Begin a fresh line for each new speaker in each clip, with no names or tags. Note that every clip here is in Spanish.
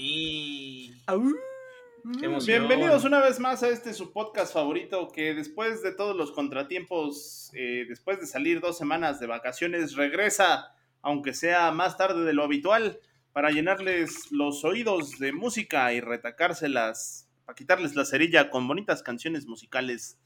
Y.
Bienvenidos una vez más a este su podcast favorito que después de todos los contratiempos, eh, después de salir dos semanas de vacaciones, regresa, aunque sea más tarde de lo habitual, para llenarles los oídos de música y retacárselas, para quitarles la cerilla con bonitas canciones musicales.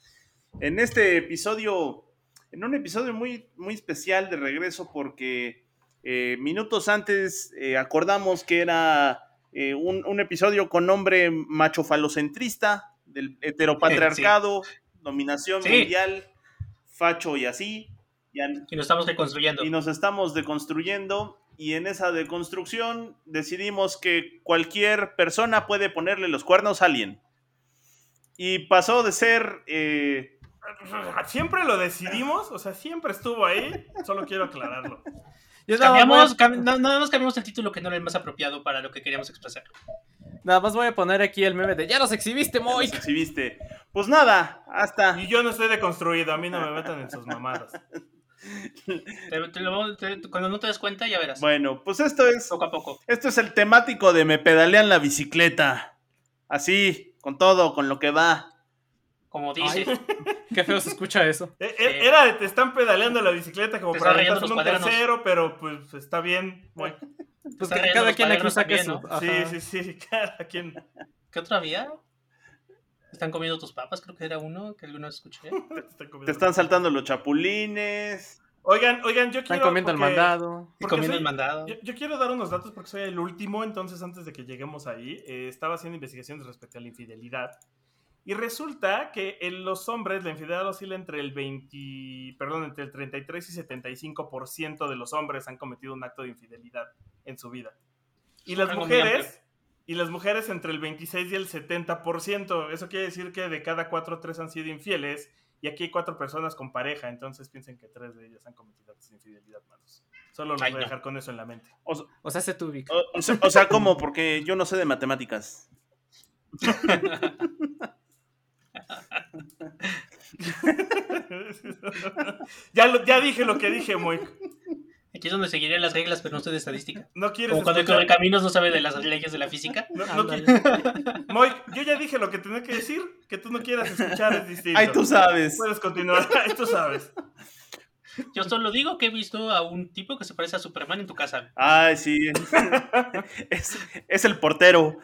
En este episodio, en un episodio muy, muy especial de regreso porque eh, minutos antes eh, acordamos que era eh, un, un, episodio con nombre macho falocentrista, del heteropatriarcado, sí. dominación sí. mundial, facho y así.
Y nos estamos deconstruyendo.
Y nos estamos deconstruyendo. Y en esa deconstrucción decidimos que cualquier persona puede ponerle los cuernos a alguien. Y pasó de ser. Eh...
Siempre lo decidimos, o sea, siempre estuvo ahí. Solo quiero aclararlo.
Cambiamos, cam no, nada más cambiamos el título que no era el más apropiado para lo que queríamos expresar.
Nada más voy a poner aquí el meme de ¡Ya los exhibiste, Moy!
los exhibiste. Pues nada, hasta.
Y yo no estoy deconstruido, a mí no me metan en sus mamadas.
te, te lo, te, cuando no te des cuenta, ya verás.
Bueno, pues esto es.
Poco a poco.
Esto es el temático de Me pedalean la bicicleta. Así, con todo, con lo que va.
Como dice.
Ay, qué feo se escucha eso.
Eh, era de te están pedaleando la bicicleta como para aventarse un cuadernos. tercero, pero pues está bien. Bueno.
Pues que cada quien aquí saque su.
¿no? Sí, sí, sí, cada quien.
¿Qué otra había? Están comiendo tus papas, creo que era uno que alguna vez escuché.
Te, te están saltando los chapulines.
Oigan, oigan, yo quiero.
Están comiendo
porque,
el mandado.
Comiendo
soy,
el mandado.
Yo, yo, quiero dar unos datos porque soy el último, entonces antes de que lleguemos ahí, eh, estaba haciendo investigaciones respecto a la infidelidad. Y resulta que en los hombres la infidelidad oscila entre el 20, perdón, entre el 33 y 75% de los hombres han cometido un acto de infidelidad en su vida. Y las mujeres, y las mujeres entre el 26 y el 70%. Eso quiere decir que de cada cuatro, tres han sido infieles. Y aquí hay cuatro personas con pareja, entonces piensen que tres de ellas han cometido actos de infidelidad malos. Solo los Ay, voy a dejar no. con eso en la mente.
O, o sea, se tuvic.
O, o, sea, o sea, ¿cómo? Porque yo no sé de matemáticas.
ya, lo, ya dije lo que dije, Moik.
Aquí es donde seguiré las reglas, pero no soy de estadística.
No quieres
Como cuando el correcaminos no sabe de las leyes de la física.
No, no Moik, yo ya dije lo que tenía que decir. Que tú no quieras escuchar es distinto.
Ay, tú sabes.
Puedes continuar. Ay, tú sabes.
Yo solo digo que he visto a un tipo que se parece a Superman en tu casa.
Ay, sí. es, es el portero.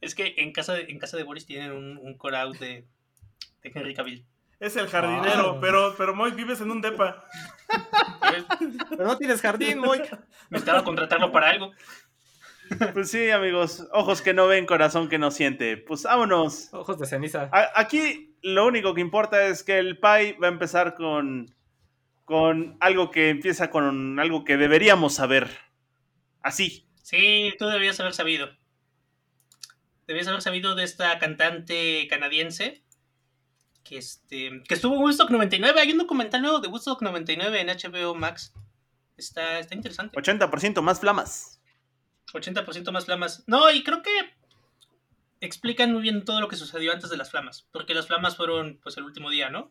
Es que en casa de, en casa de Boris tienen un, un core out de, de Henry Cavill.
Es el jardinero, wow. pero, pero Moy, vives en un depa.
pero no tienes jardín, Moy.
Me estaba contratarlo para algo.
Pues sí, amigos, ojos que no ven, corazón que no siente. Pues vámonos.
Ojos de ceniza.
A aquí lo único que importa es que el Pai va a empezar con, con algo que empieza con algo que deberíamos saber. Así.
Sí, tú debías haber sabido debías haber sabido de esta cantante canadiense que, este, que estuvo en Woodstock 99. Hay un documental nuevo de Woodstock 99 en HBO Max. Está, está interesante.
80% más flamas.
80% más flamas. No, y creo que explican muy bien todo lo que sucedió antes de las flamas. Porque las flamas fueron pues el último día, ¿no?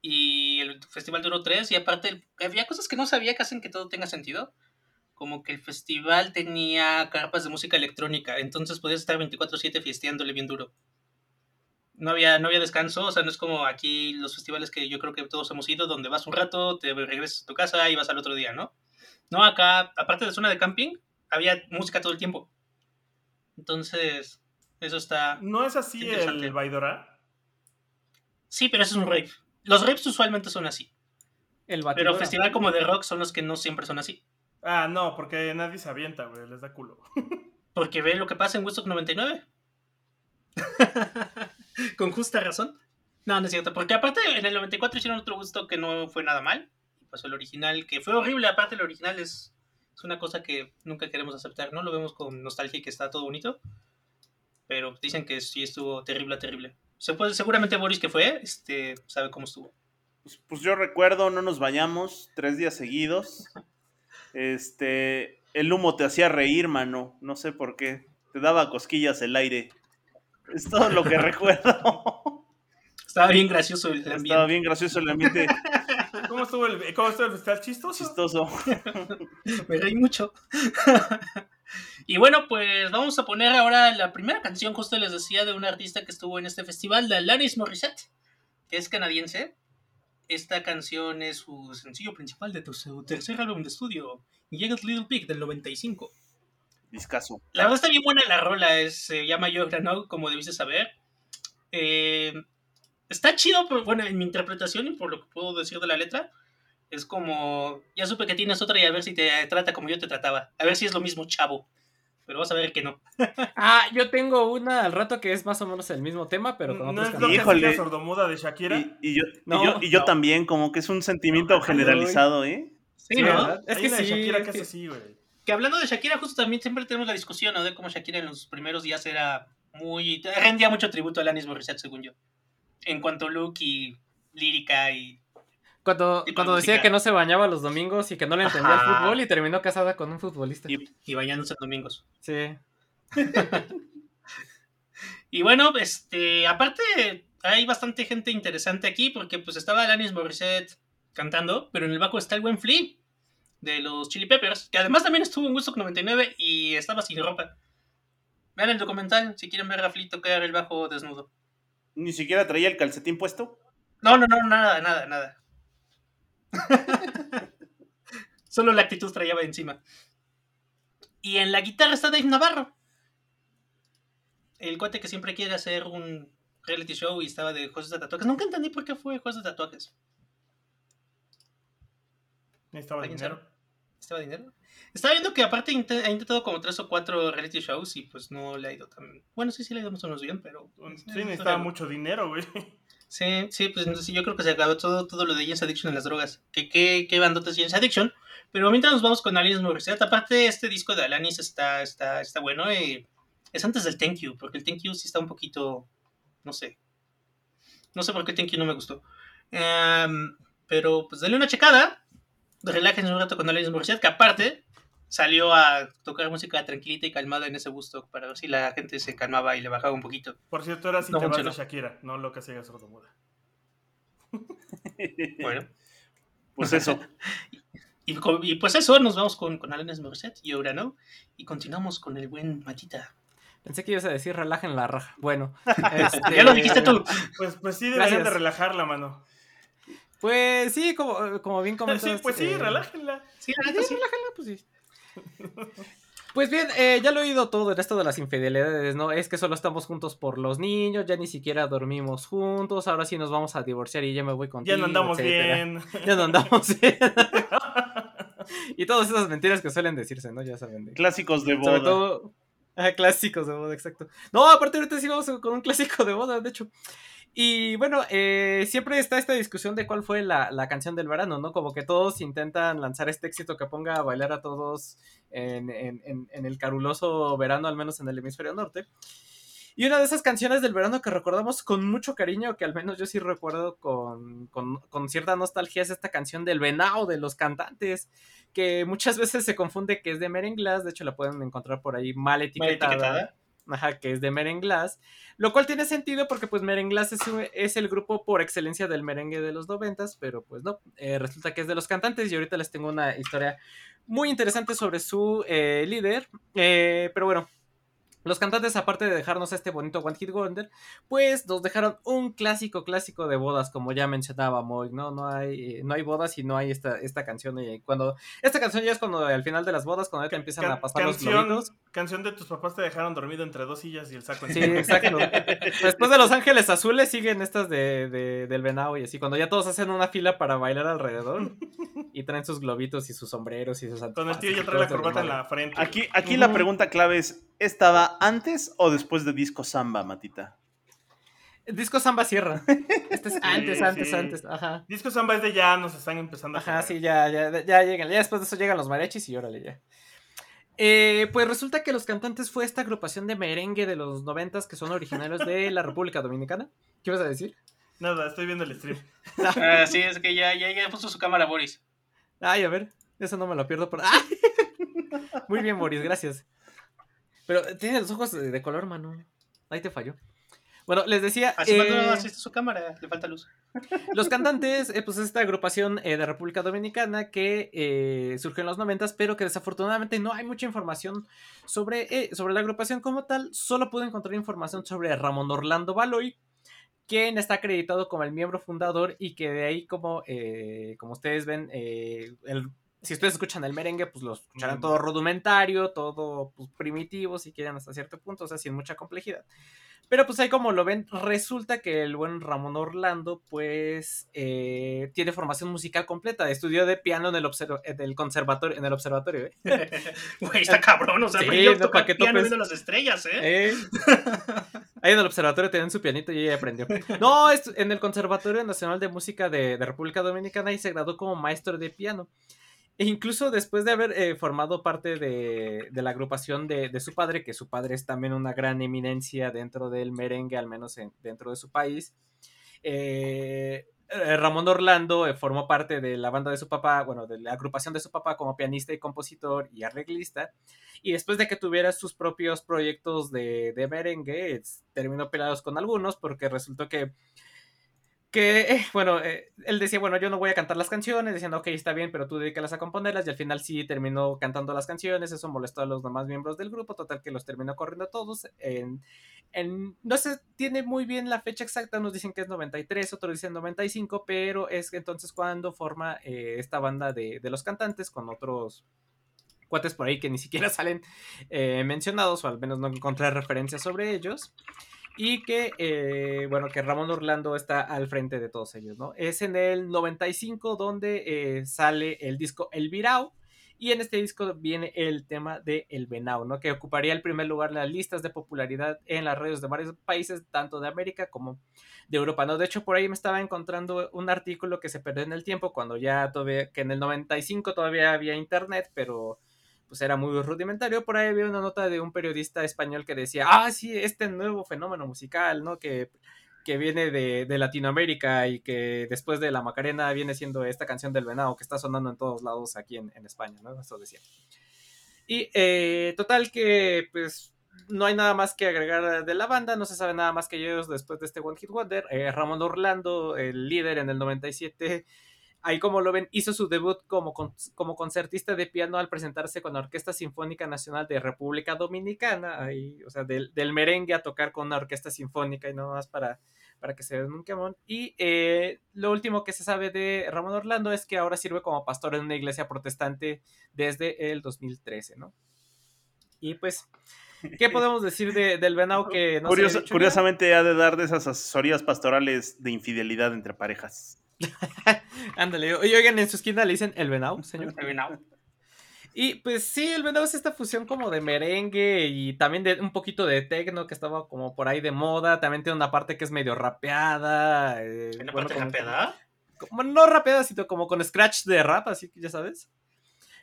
Y el festival duró tres. Y aparte, había cosas que no sabía que hacen que todo tenga sentido como que el festival tenía carpas de música electrónica, entonces podías estar 24/7 fiesteándole bien duro. No había, no había descanso, o sea, no es como aquí los festivales que yo creo que todos hemos ido, donde vas un rato, te regresas a tu casa y vas al otro día, ¿no? No, acá, aparte de zona de camping, había música todo el tiempo. Entonces, eso está...
¿No es así el Baidora?
Sí, pero eso es un rave. Los raves usualmente son así.
El
pero festival como de rock son los que no siempre son así.
Ah, no, porque nadie se avienta, güey, les da culo.
porque ve lo que pasa en Woodstock 99. Con justa razón. No, no es cierto, porque aparte en el 94 hicieron otro Woodstock que no fue nada mal. Pasó el original, que fue horrible, aparte el original es, Es una cosa que nunca queremos aceptar, ¿no? Lo vemos con nostalgia y que está todo bonito. Pero dicen que sí estuvo terrible, terrible. Se puede, seguramente Boris que fue, este, sabe cómo estuvo.
Pues, pues yo recuerdo, no nos bañamos tres días seguidos. Este, el humo te hacía reír, mano. No sé por qué. Te daba cosquillas el aire. Es todo lo que recuerdo.
Estaba bien gracioso el ambiente.
Estaba bien gracioso el ambiente.
¿Cómo estuvo el, cómo estuvo el festival? ¿Chistoso?
Chistoso.
Me reí mucho. y bueno, pues vamos a poner ahora la primera canción, justo les decía, de un artista que estuvo en este festival, de Alanis Morissette, que es canadiense. Esta canción es su sencillo principal de su tercer álbum de estudio, Jagged Little Pig, del 95.
Discaso.
La verdad está bien buena la rola, es, se llama Yo Granow, como debiste saber. Eh, está chido, pero bueno, en mi interpretación y por lo que puedo decir de la letra, es como, ya supe que tienes otra y a ver si te trata como yo te trataba. A ver si es lo mismo, chavo. Pero vas a ver que no.
Ah, yo tengo una al rato que es más o menos el mismo tema, pero con
¿No
otros
es lo que
cantantes.
Híjole.
hacía sordomuda de Shakira?
Y, y yo, y
No,
yo, y yo
no.
también, como que es un sentimiento
No,
generalizado, ¿eh?
Sí, ¿no?
¿verdad? Es
Hay
que
una de
sí.
Shakira que
es
así, güey.
Que hablando de Shakira, justo también siempre tenemos la discusión, ¿no? De cómo Shakira en los primeros días era muy... rendía mucho tributo a Alanis Morissette, según yo. En cuanto a look y lírica y...
Cuando, cuando decía que no se bañaba los domingos y que no le entendía el fútbol y terminó casada con un futbolista.
Y-
y bañándose en domingos.
Sí.
Y bueno, este, aparte hay bastante gente interesante aquí porque pues estaba Alanis Morissette cantando, pero en el bajo está el buen Flea de los Chili Peppers, que además también estuvo en Woodstock 99 y estaba sin ropa. Vean el documental si quieren ver a Flea tocar el bajo desnudo.
Ni siquiera traía el calcetín puesto.
No, no, no, nada, nada, nada. Solo la actitud traía encima. Y en la guitarra está Dave Navarro. El cuate que siempre quiere hacer un reality show y estaba de juegos de tatuajes. Nunca entendí por qué fue juegos de tatuajes.
Necesitaba
¿Alguien
dinero.
¿Estaba dinero? Estaba viendo que aparte ha intentado como tres o cuatro reality shows y pues no le ha ido tan... Bueno, sí, sí le ha ido más o menos bien, pero...
Sí, necesitaba mucho dinero, güey.
Sí, sí, pues entonces yo creo que se acabó todo, todo lo de James Addiction en las drogas. Que qué, qué bandotas James Addiction. Pero mientras nos vamos con Alanis Morissette, aparte este disco de Alanis está, está, está bueno. eh, es antes del Thank You, porque el Thank You sí está un poquito, no sé. No sé por qué el Thank You no me gustó. Em, pero pues dale una checada. Relájense un rato con Alanis Morissette, que aparte salió a tocar música tranquilita y calmada en ese gusto para ver si la gente se calmaba y le bajaba un poquito.
Por cierto, era si
No
te vas de
funcionó.
Shakira, no lo que hacía sordomuda.
Bueno.
Pues eso.
Y, pues eso, nos vamos con, con Alanis Morissette y ahora no. Y continuamos con el buen Matita.
Pensé que ibas a decir relajen la raja. Bueno. este,
Ya lo dijiste tú.
Pues, pues sí, deberían de
Gracias.
relajar la mano.
Pues sí, como, como bien comentas.
Sí, pues sí,
eh,
relájenla.
Sí,
Sí, relájala, pues sí. Pues bien, eh, ya lo he oído todo en esto de las infidelidades, ¿no? Es que solo estamos juntos por los niños, ya ni siquiera dormimos juntos, ahora sí nos vamos a divorciar y ya me voy contigo.
Ya no andamos
etcétera.
bien.
Ya no andamos bien. y todas esas mentiras que suelen decirse, ¿no? Ya saben. de-
Clásicos de
Sobre
boda.
todo. Ajá, clásicos de boda, exacto. No, aparte ahorita sí vamos con un clásico de boda, de hecho. Y bueno, eh, siempre está esta discusión de cuál fue la, la canción del verano, ¿no? Como que todos intentan lanzar este éxito que ponga a bailar a todos en, en- en- en el caruloso verano, al menos en el hemisferio norte. Y una de esas canciones del verano que recordamos con mucho cariño, que al menos yo sí recuerdo con, con- con cierta nostalgia, es esta canción del venado de los cantantes, que muchas veces se confunde que es de Merenglas, de hecho la pueden encontrar por ahí mal
Mal
etiquetada. Ajá, que es de Merenglas, lo cual tiene sentido porque pues Merenglas es, es el grupo por excelencia del merengue de los noventas, pero pues no, eh, resulta que es de los cantantes y ahorita les tengo una historia muy interesante sobre su eh, líder, eh, pero bueno. Los cantantes, aparte de dejarnos este bonito One Hit Wonder, pues nos dejaron un clásico, clásico de bodas, como ya mencionaba Moy, ¿no? No hay, no hay bodas y no hay esta, esta canción. Y cuando, esta canción ya es cuando al final de las bodas, cuando ya te empiezan a pasar los globitos.
Canción de tus papás te dejaron dormido entre dos sillas y el saco
Sí,
encima.
exacto. Después de Los Ángeles Azules siguen estas de, de- del venado y así, cuando ya todos hacen una fila para bailar alrededor y traen sus globitos y sus sombreros y sus
Con el tío ya trae la
ese
corbata en la frente.
Aquí, aquí la pregunta clave es, ¿estaba antes o después de Disco Samba, Matita?
Disco Samba Sierra. Este es antes,
Sí,
antes,
sí.
antes. Ajá.
Disco Samba es de ya nos están empezando a
Ajá, sí, ya, ya, ya llegan. Ya después de eso llegan los mariachis y órale ya. Eh, pues resulta que los cantantes fue esta agrupación de merengue de los noventas que son originarios de la República Dominicana. ¿Qué ibas a decir?
Nada, estoy viendo el stream.
Ah, sí, es que ya, ya, ya puso su cámara Boris.
Ay, a ver, eso no me lo pierdo por. ¡Ah! Muy bien, Boris, gracias. Pero tiene los ojos de, de color, mano. Ahí te falló. Bueno, les decía.
Así
eh,
no asiste su cámara, le falta luz.
Los cantantes, eh, pues es esta agrupación eh, de República Dominicana que eh, surgió en los noventas, pero que desafortunadamente no hay mucha información sobre, eh, sobre la agrupación como tal. Solo pude encontrar información sobre Ramón Orlando Baloy, quien está acreditado como el miembro fundador y que de ahí como, eh, como ustedes ven, eh, el- si ustedes escuchan el merengue, pues lo escucharán todo rudimentario, todo pues, primitivo, si quieren hasta cierto punto, o sea, sin mucha complejidad. Pero pues ahí como lo ven, resulta que el buen Ramón Orlando pues eh, tiene formación musical completa, estudió de piano en el, en el conservatorio, en el observatorio, ¿eh?
Güey, está cabrón, o sea,
Sí,
aprendió a
no,
tocar piano viendo las estrellas, ¿eh?
Eh. Ahí en el observatorio tenían su pianito y ella aprendió. No, en el Conservatorio Nacional de Música de, de República Dominicana y se graduó como maestro de piano. Incluso después de haber eh, formado parte de, de la agrupación de, de su padre, que su padre es también una gran eminencia dentro del merengue, al menos en- dentro de su país, eh, eh, Ramón Orlando formó parte de la banda de su papá, bueno, de la agrupación de su papá como pianista y compositor y arreglista. Y después de que tuviera sus propios proyectos de, de merengue, terminó peleados con algunos porque resultó que, que eh, bueno, eh, él decía, bueno, yo no voy a cantar las canciones, diciendo, ok, está bien, pero tú dedícalas a componerlas. Y al final sí terminó cantando las canciones, eso molestó a los demás miembros del grupo, total que los terminó corriendo todos. En, en- no se tiene muy bien la fecha exacta, unos dicen que es 93, otros dicen 95, pero es entonces cuando forma eh, esta banda de, de los cantantes con otros cuates por ahí que ni siquiera salen eh, mencionados, o al menos no encontré referencias sobre ellos. Y que, eh, bueno, que Ramón Orlando está al frente de todos ellos, ¿no? Es en el 95 donde eh, sale el disco El Virao. Y en este disco viene el tema de El Venao, ¿no? Que ocuparía el primer lugar en las listas de popularidad en las radios de varios países, tanto de América como de Europa, ¿no? De hecho, por ahí me estaba encontrando un artículo que se perdió en el tiempo, cuando ya todavía, que en el 95 todavía había internet, pero pues era muy rudimentario. Por ahí había una nota de un periodista español que decía, ah, sí, este nuevo fenómeno musical, ¿no? Que, que viene de, de Latinoamérica y que después de la Macarena viene siendo esta canción del venado que está sonando en todos lados aquí en, en España, ¿no? Eso decía. Y eh, total que, pues, no hay nada más que agregar de la banda, no se sabe nada más que ellos después de este One Hit Wonder. Eh, Ramón Orlando, el líder en el 97, ahí como lo ven, hizo su debut como, con- como concertista de piano al presentarse con la Orquesta Sinfónica Nacional de República Dominicana, ahí, o sea, del, del merengue a tocar con una orquesta sinfónica y nada más para, para que se den un quemón. Y eh, lo último que se sabe de Ramón Orlando es que ahora sirve como pastor en una iglesia protestante desde el 2013, ¿no? Y pues, ¿qué podemos decir de- del venado que no ya?
curiosamente ha de dar de esas asesorías pastorales de infidelidad entre parejas.
Ándale, y oigan, en su esquina le dicen el venado, señor.
El venado.
Y pues sí, el venado es esta fusión como de merengue y también de un poquito de tecno que estaba como por ahí de moda. También tiene una parte que es medio rapeada. eh,
¿En la
bueno,
parte
como-
rapeada?
como- no rapeada, sino como con scratch de rap, así que ya sabes.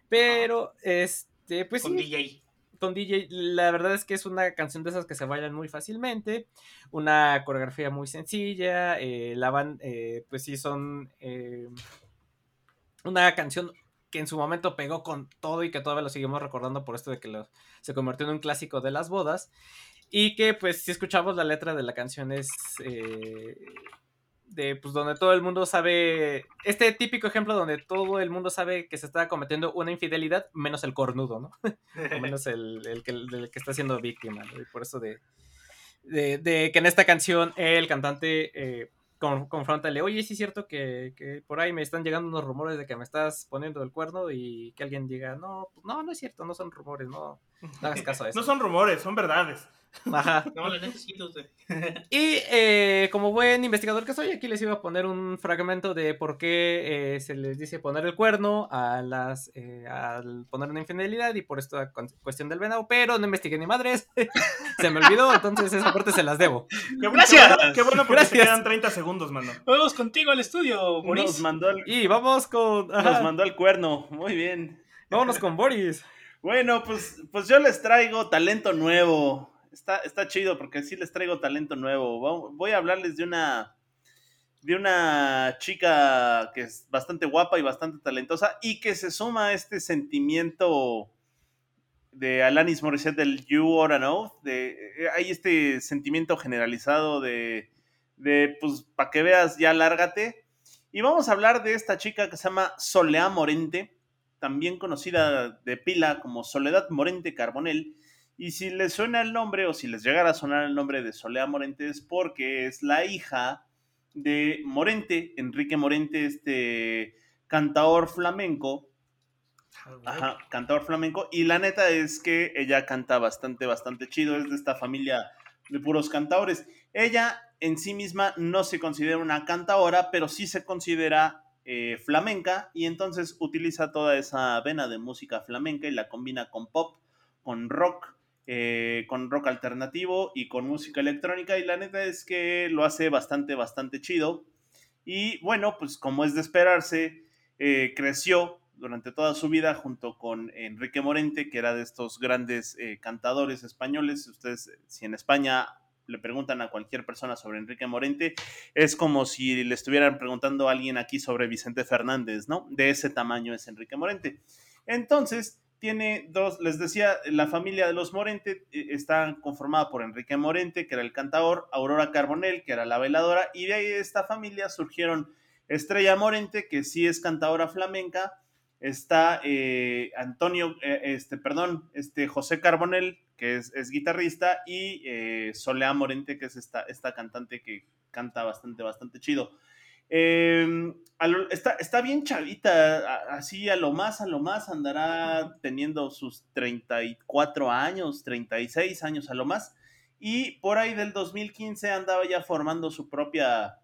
Pero, este, pues
Con
sí,
DJ.
Con DJ, la verdad es que es una canción de esas que se bailan muy fácilmente, una coreografía muy sencilla, eh, la van, eh, pues sí, son eh, una canción que en su momento pegó con todo y que todavía lo seguimos recordando por esto de que se convirtió en un clásico de las bodas. Y que pues si escuchamos la letra de la canción es eh, de pues donde todo el mundo sabe, este típico ejemplo donde todo el mundo sabe que se está cometiendo una infidelidad, menos el cornudo, ¿no? o menos el, el que, el que está siendo víctima, ¿no? Y por eso de, de, de que en esta canción el cantante eh, con, confrontale, oye, sí es cierto que, que, por ahí me están llegando unos rumores de que me estás poniendo el cuerno y que alguien diga, no, pues no, no es cierto, no son rumores, no, no hagas caso a eso.
no son rumores, son verdades.
Ajá.
No, la necesito.
Y eh, como buen investigador que soy, aquí les iba a poner un fragmento de por qué eh, se les dice poner el cuerno a las, eh, al poner una infidelidad y por esta cuestión del venado, pero no investigué ni madres. se me olvidó, entonces esa parte se las debo.
Qué,
Gracias.
Qué bueno, qué bueno porque
Gracias.
te quedan 30 segundos, mano.
Vamos contigo al estudio,
Nos
Boris.
mandó, el,
Y vamos con...
nos mandó el cuerno. Muy bien.
vámonos con Boris.
Bueno, pues, pues yo les traigo talento nuevo. Está, está chido porque sí les traigo talento nuevo. Voy a hablarles de una de una chica que es bastante guapa y bastante talentosa y que se suma a este sentimiento de Alanis Morissette del You Oughta Know. De, eh, hay este sentimiento generalizado de, de pues, para que veas, ya lárgate. Y vamos a hablar de esta chica que se llama Soleá Morente, también conocida de pila como Soledad Morente Carbonell. Y si les suena el nombre, o si les llegara a sonar el nombre de Soleá Morente, es porque es la hija de Morente, Enrique Morente, este cantador flamenco, Ajá, cantador flamenco. Y la neta es que ella canta bastante, bastante chido. Es de esta familia de puros cantadores. Ella en sí misma no se considera una cantadora, pero sí se considera eh, flamenca. Y entonces utiliza toda esa vena de música flamenca y la combina con pop, con rock. eh, con rock alternativo y con música electrónica y la neta es que lo hace bastante, bastante chido. Y bueno, pues como es de esperarse, eh, creció durante toda su vida junto con Enrique Morente, que era de estos grandes cantadores españoles. Ustedes, si en España le preguntan a cualquier persona sobre Enrique Morente, es como si le estuvieran preguntando a alguien aquí sobre Vicente Fernández, ¿no? De ese tamaño es Enrique Morente. Entonces, tiene dos, les decía, la familia de los Morente eh, está conformada por Enrique Morente, que era el cantador, Aurora Carbonell, que era la veladora, y de ahí de esta familia surgieron Estrella Morente, que sí es cantadora flamenca, está eh, Antonio, eh, este, perdón, este José Carbonell, que es, guitarrista, y eh, Soleá Morente, que es esta, esta cantante que canta bastante, bastante chido. Lo- está, está bien chavita, así a lo más, a lo más andará teniendo sus 34 años, 36 años a lo más, y por ahí del 2015 andaba ya formando su propia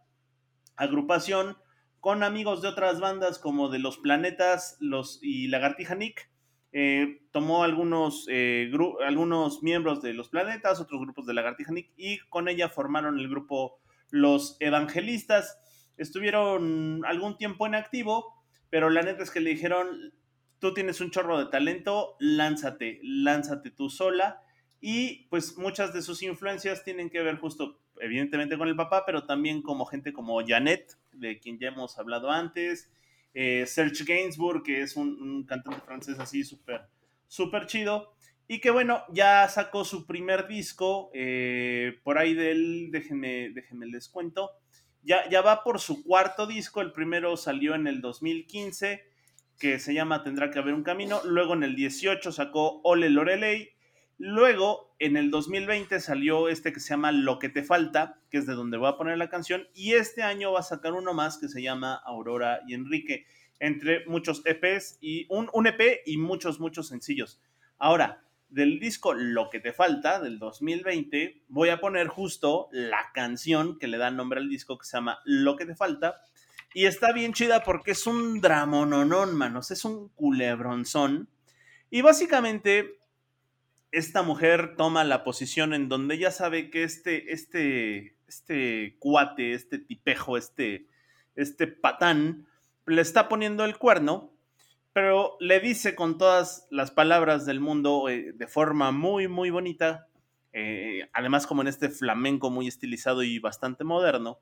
agrupación con amigos de otras bandas como de Los Planetas los, y Lagartija Nick. Eh, tomó algunos, eh, algunos miembros de Los Planetas, otros grupos de Lagartija Nick, y con ella formaron el grupo Los Evangelistas. Estuvieron algún tiempo en activo, pero la neta es que le dijeron, tú tienes un chorro de talento, lánzate, lánzate tú sola. Y pues muchas de sus influencias tienen que ver justo, evidentemente, con el papá, pero también como gente como Janet, de quien ya hemos hablado antes, eh, Serge Gainsbourg, que es un, cantante francés así súper, súper chido, y que bueno, ya sacó su primer disco, eh, por ahí del, déjenme, déjenme les cuento, ya, ya va por su cuarto disco, el primero salió en el 2015, que se llama Tendrá que haber un camino, luego en el 18 sacó Ole Lorelei, Luego, en el 2020 salió este que se llama Lo que te falta, que es de donde voy a poner la canción, y este año va a sacar uno más que se llama Aurora y Enrique, entre muchos EPs y un, un EP y muchos, muchos sencillos. Ahora, del disco Lo que te falta, del 2020, voy a poner justo la canción que le da nombre al disco que se llama Lo que te falta, y está bien chida porque es un dramononón, manos, es un culebronzón, y básicamente esta mujer toma la posición en donde ella sabe que este, este, este cuate, este tipejo, este, este patán, le está poniendo el cuerno, pero le dice con todas las palabras del mundo eh, de forma muy, muy bonita, eh, además como en este flamenco muy estilizado y bastante moderno,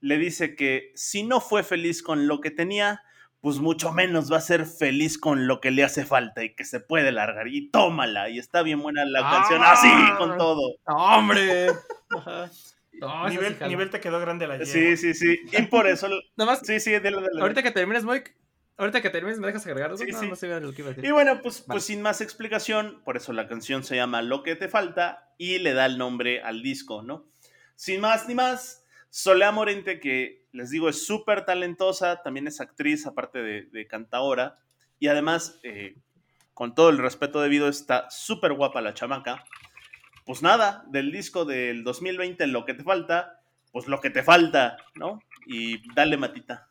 le dice que si no fue feliz con lo que tenía, pues mucho menos va a ser feliz con lo que le hace falta y que se puede largar. Y tómala, y está bien buena la
Ah.
canción, así, con todo.
¡No, ¡Hombre! Ajá. No, esa sí
nivel, nivel te quedó grande la
Sí,
yegua.
sí, sí. Y por eso,
Nada más,
sí, sí, dale, dale, dale.
ahorita que termines, Mike, ahorita que termines, ¿me dejas agregar algo?
Sí,
no,
sí.
no sé lo que iba a decir.
Y bueno, pues,
Vale.
pues sin más explicación, por eso la canción se llama Lo que te falta y le da el nombre al disco, ¿no? Sin más ni más, Solea Morente, que les digo, es súper talentosa, también es actriz, aparte de, cantadora, y además, eh, con todo el respeto debido, está súper guapa la chamaca. Pues nada, del disco del 2020, lo que te falta, pues lo que te falta, ¿no? Y dale matita.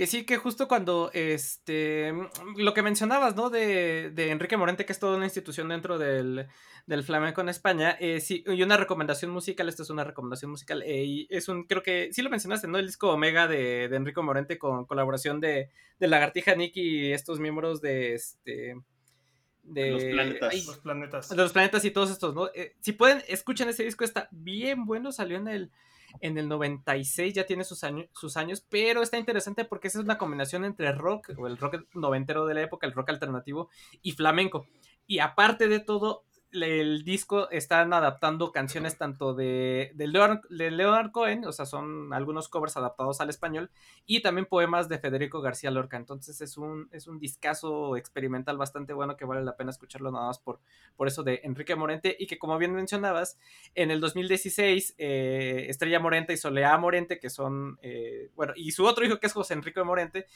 Que sí, que justo cuando este lo que mencionabas, ¿no? De, de Enrique Morente, que es toda una institución dentro del, del flamenco en España. eh, sí, y una recomendación musical, esta es una recomendación musical. eh, y es un, creo que sí lo mencionaste, ¿no? El disco Omega de, de Enrique Morente con colaboración de, de Lagartija Nick y estos miembros de este. De
Los planetas.
ay,
Los planetas.
de los planetas y todos estos, ¿no? Eh, si pueden, escuchen ese disco, está bien bueno, salió en el, en el 96, ya tiene sus, años sus años, pero está interesante porque esa es una combinación entre rock, o el rock noventero de la época, el rock alternativo, y flamenco. Y aparte de todo, el disco están adaptando canciones tanto de, de, Leonard, de Leonard Cohen, o sea, son algunos covers adaptados al español, y también poemas de Federico García Lorca. Entonces es un, es un discazo experimental bastante bueno que vale la pena escucharlo nada más por, por eso de Enrique Morente, y que como bien mencionabas, en el 2016, eh, Estrella Morente y Soleá Morente, que son, eh, bueno, y su otro hijo que es José Enrique Morente,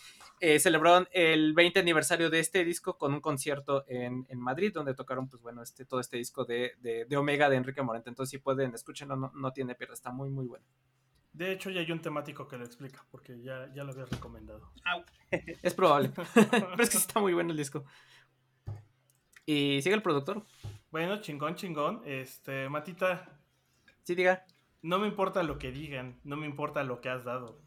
eh, celebraron el 20 aniversario de este disco con un concierto en, en Madrid, donde tocaron, pues bueno, este, todo este disco de, de, de Omega de Enrique Morente. Entonces, si pueden, escúchenlo, no, no tiene pierde, está muy, muy bueno.
De hecho, ya hay un temático que lo explica, porque ya, ya lo habías recomendado.
Es probable, pero es que está muy bueno el disco. Y sigue el productor,
Bueno, chingón, chingón. Este, Matita,
sí, diga.
no me importa lo que digan, no me importa lo que has dado.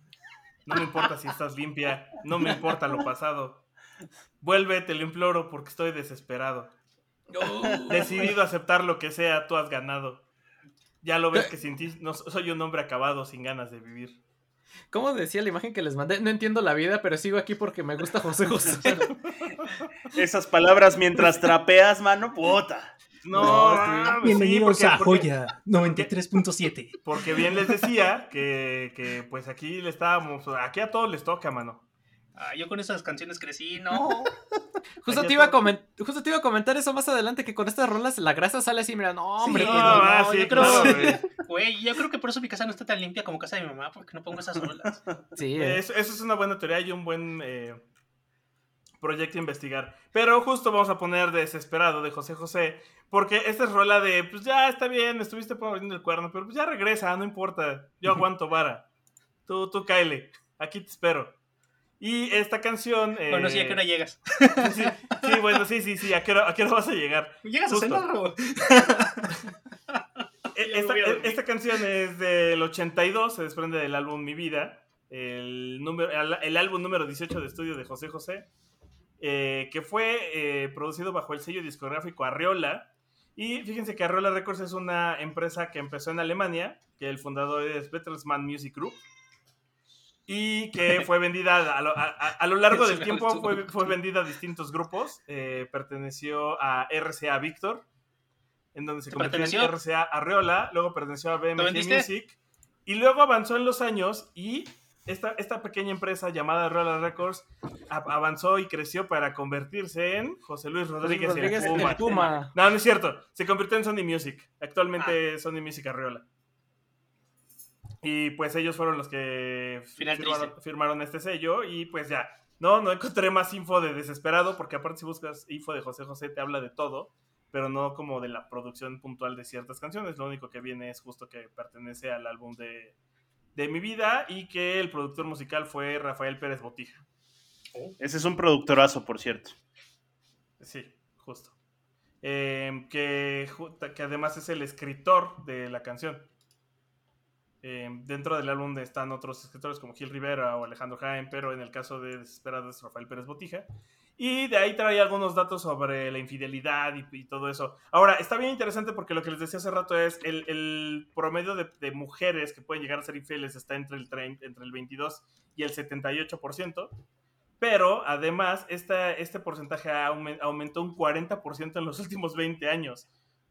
No me importa si estás limpia, no me importa lo pasado. Vuelve, te lo imploro porque estoy desesperado. Decidido a aceptar lo que sea, tú has ganado. Ya lo ves que sin ti no, soy un hombre acabado sin ganas de vivir.
¿Cómo decía la imagen que les mandé? No entiendo la vida, pero sigo aquí porque me gusta José José.
Esas palabras mientras trapeas, mano, puta.
No,
No, sí.
Bienvenidos
porque-
a
porque-
Joya 93.7.
Porque bien les decía que, que, pues aquí le estábamos, aquí a todos les toca, mano.
Ah, yo con esas canciones crecí, no.
Justo te, iba a
todo.
comen- justo te iba a comentar eso más adelante, que con estas rolas la grasa sale así, mira, no, hombre,
Sí,
pues,
no,
no,
ah,
no,
sí,
yo creo-
claro, güey.
Yo creo que por eso mi casa no está tan limpia como casa de mi mamá, porque no pongo esas rolas.
Sí, eh.
Eso, eso es una buena teoría y un buen eh, proyecto a investigar. Pero justo vamos a poner Desesperado de José José, porque esta es rola de, pues ya está bien, estuviste poniendo el cuerno, pero pues ya regresa, no importa, yo aguanto vara. Tú, tú cáele, aquí te espero. Y esta canción... eh,
Bueno, sí, ¿a qué hora llegas?
sí, sí, bueno, sí, sí, sí, ¿a qué hora, a qué hora vas a llegar?
¿Llegas
Justo.
a cenar?
E- Esta, canción es del 82, se desprende del álbum Mi Vida, el, número, el, álbum número 18 de estudio de José José, eh, que fue eh, producido bajo el sello discográfico Arreola. Y fíjense que Arreola Records es una empresa que empezó en Alemania, que el fundador es Bertelsmann Music Group, y que fue vendida a lo, a- a- a lo largo del tiempo, fue, fue vendida a distintos grupos. eh, perteneció a RCA Victor, en donde se
¿Te
convirtió en? RCA Arreola, luego perteneció a BMG? Music, y luego avanzó en los años y esta, esta pequeña empresa llamada Arreola Records a- avanzó y creció para convertirse en José Luis Rodríguez,
Rodríguez,
el Puma.
el Puma.
No, no es cierto. Se convirtió en Sony Music. Actualmente Sony Music Arreola. Y pues ellos fueron los que firmaron, este sello y pues ya. No, no encontré más info de Desesperado porque aparte si buscas info de José José te habla de todo, pero no como de la producción puntual de ciertas canciones. Lo único que viene es justo que pertenece al álbum de, de Mi Vida y que el productor musical fue Rafael Pérez Botija.
Ese es un productorazo, por cierto.
Sí, justo. Eh, que, que además es el escritor de la canción. Eh, dentro del álbum están otros escritores como Gil Rivera o Alejandro Jaén, pero en el caso de Desesperado es Rafael Pérez Botija. Y de ahí trae algunos datos sobre la infidelidad y, y todo eso. Ahora, está bien interesante porque lo que les decía hace rato es el, el promedio de, de mujeres que pueden llegar a ser infieles está entre el, 30 entre el 22 y el 78%. Pero además, esta, este porcentaje aumentó un 40% en los últimos 20 años.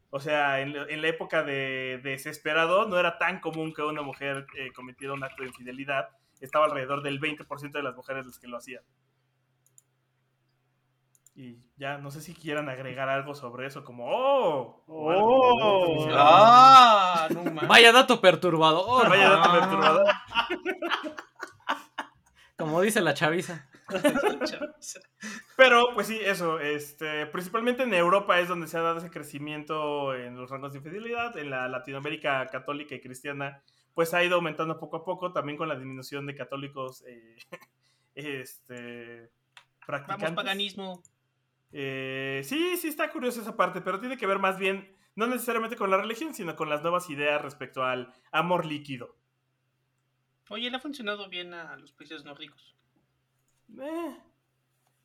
O sea, en, la- en la época de, de Desesperado no era tan común que una mujer eh, cometiera un acto de infidelidad. Estaba alrededor del 20% de las mujeres las que lo hacían. Y ya, no sé si quieran agregar algo sobre eso, como, oh,
Oh.
algo, ¿no?
Ah, no.
Vaya dato perturbador.
Vaya dato
Ah.
perturbador.
Como dice la chaviza.
Pero, pues sí, eso, este, principalmente en Europa es donde se ha dado ese crecimiento en los rangos de infidelidad, en la Latinoamérica católica y cristiana, pues ha ido aumentando poco a poco, también con la disminución de católicos, eh, este, practicantes.
Vamos, paganismo.
Eh, sí, sí está curiosa esa parte, pero tiene que ver más bien, no necesariamente con la religión, sino con las nuevas ideas respecto al amor líquido.
Oye, le ha funcionado bien a los países nórdicos.
Eh,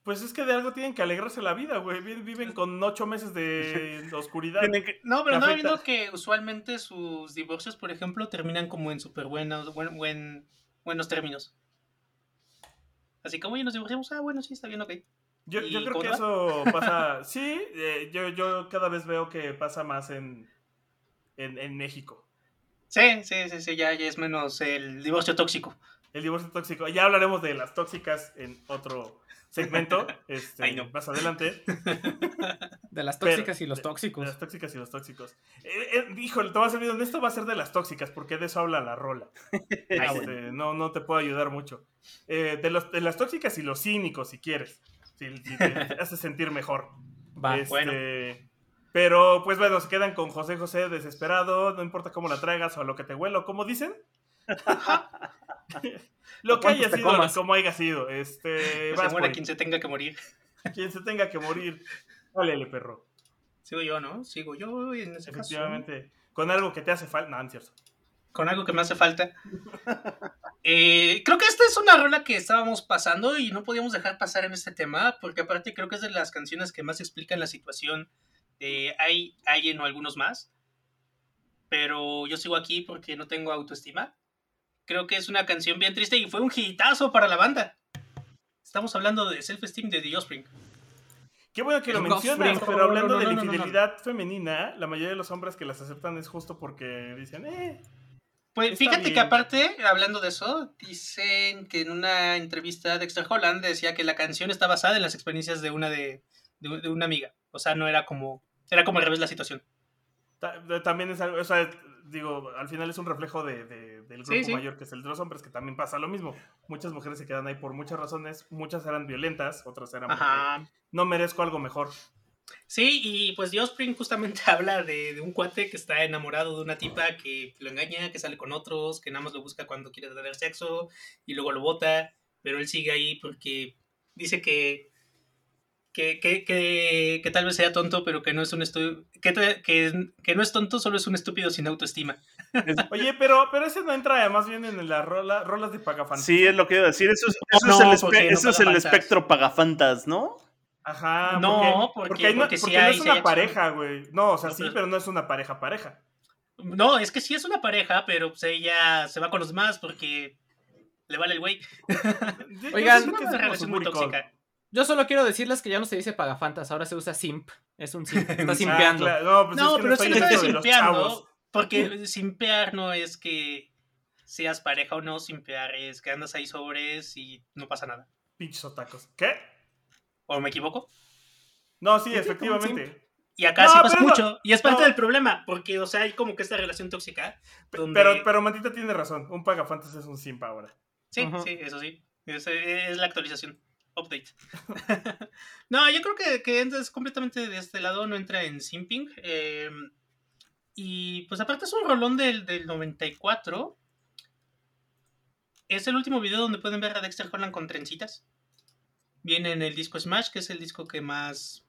pues es que de algo tienen que alegrarse la vida, güey. Vi- Viven con ocho meses de oscuridad.
No, pero no viendo que usualmente sus divorcios, por ejemplo, terminan como en súper buenos, buen, buen- buenos términos. Así como, oye, nos divorciamos, ah, bueno, sí, está bien, ok.
Yo, yo
¿Y
creo que eso pasa. Sí, eh, yo, yo cada vez veo que pasa más en, en, en México.
Sí, sí, sí, sí, ya, ya es menos el divorcio tóxico.
El divorcio tóxico. Ya hablaremos de las tóxicas en otro segmento. Este,
Ay, no.
Más adelante.
De las
Pero-
tóxicas y los tóxicos.
De las tóxicas y los tóxicos. Eh, eh, híjole, te voy a ser bien honesto, va a ser de las tóxicas, porque de eso habla la rola. Este, no, no te puedo ayudar mucho. Eh, de, los, de las tóxicas y los cínicos, si quieres. Si, si te, hace sentir mejor.
Va.
Este,
bueno.
Pero, pues bueno, se quedan con José José desesperado, no importa cómo la traigas o a lo que te huela, o como dicen. lo que haya sido,
comas.
como haya sido. Este,
Que
vas
se muera quien se tenga que morir.
quien se tenga que morir. Dale, perro.
Sigo yo, ¿no? Sigo yo en ese caso.
Efectivamente. Con algo que te hace falta. No, no es cierto.
Con algo que me hace falta. Eh, creo que esta es una rola que estábamos pasando y no podíamos dejar pasar en este tema, porque aparte creo que es de las canciones que más explican la situación de hay alguien o algunos más. Pero yo sigo aquí porque no tengo autoestima. Creo que es una canción bien triste y fue un hitazo para la banda. Estamos hablando de Self-Esteem de The Offspring.
Qué bueno que lo mencionas, pero hablando
No, no,
de la infidelidad femenina, la mayoría de los hombres que las aceptan es justo porque dicen, eh,
Pues
Está
fíjate
bien.
que aparte, hablando de eso, dicen que en una entrevista Dexter Holland decía que la canción está basada en las experiencias de una de, de, de una amiga. O sea, no era como. Era como al revés la situación.
ta- de- también es algo, o sea, digo, al final es un reflejo de, de- del grupo
Sí, sí.
mayor que es el de los hombres, que también pasa lo mismo. Muchas mujeres se quedan ahí por muchas razones, muchas eran violentas, otras eran
Ajá.
no merezco algo mejor.
Sí, y pues The Offspring justamente habla de, de un cuate que está enamorado de una tipa que lo engaña, que sale con otros, que nada más lo busca cuando quiere tener sexo y luego lo bota, pero él sigue ahí porque dice que que, que, que, que tal vez sea tonto, pero que no es un estu que, te- que, que no es tonto, solo es un estúpido sin autoestima.
Oye, pero, pero ese no entra más bien en las rola, rolas de pagafantas.
Sí, es lo que iba a decir. Eso es, eso
No,
es el, espe-
porque no
eso es el espectro pagafantas, ¿no?
Ajá.
No,
porque,
porque-
no,
porque sí
porque no
hay-
es una
hay
pareja, güey. No, o sea,
No,
sí,
pero-
pero no es una pareja pareja.
No, es que sí es una pareja, pero pues ella se va con los demás porque le vale el güey.
Oigan,
Es una relación muy tóxica.
Yo solo quiero decirles que ya no se dice pagafantas, ahora se usa simp. Es un simp. Está
Ah,
simpeando.
claro, No, pues
no,
es que
pero
estoy
sí está simpeando. Porque simpear no es que seas pareja o no, simpear es que andas ahí sobres y no pasa nada.
Pinches otacos. ¿Qué?
¿O me equivoco?
No, sí, efectivamente.
Y acá
No,
sí pasa
no-
mucho. Y es parte
no.
del problema, porque, o sea, hay como que esta relación tóxica. Donde...
Pero, pero Mantita tiene razón. Un pagafantas es un simp ahora.
Sí, sí, eso sí. Es, es la actualización. Update. no, yo creo que, que completamente de este lado, no entra en simping. eh, y pues aparte es un rolón del, del 94. Es el último video donde pueden ver a Dexter Holland con trencitas. Viene en el disco Smash, que es el disco que más,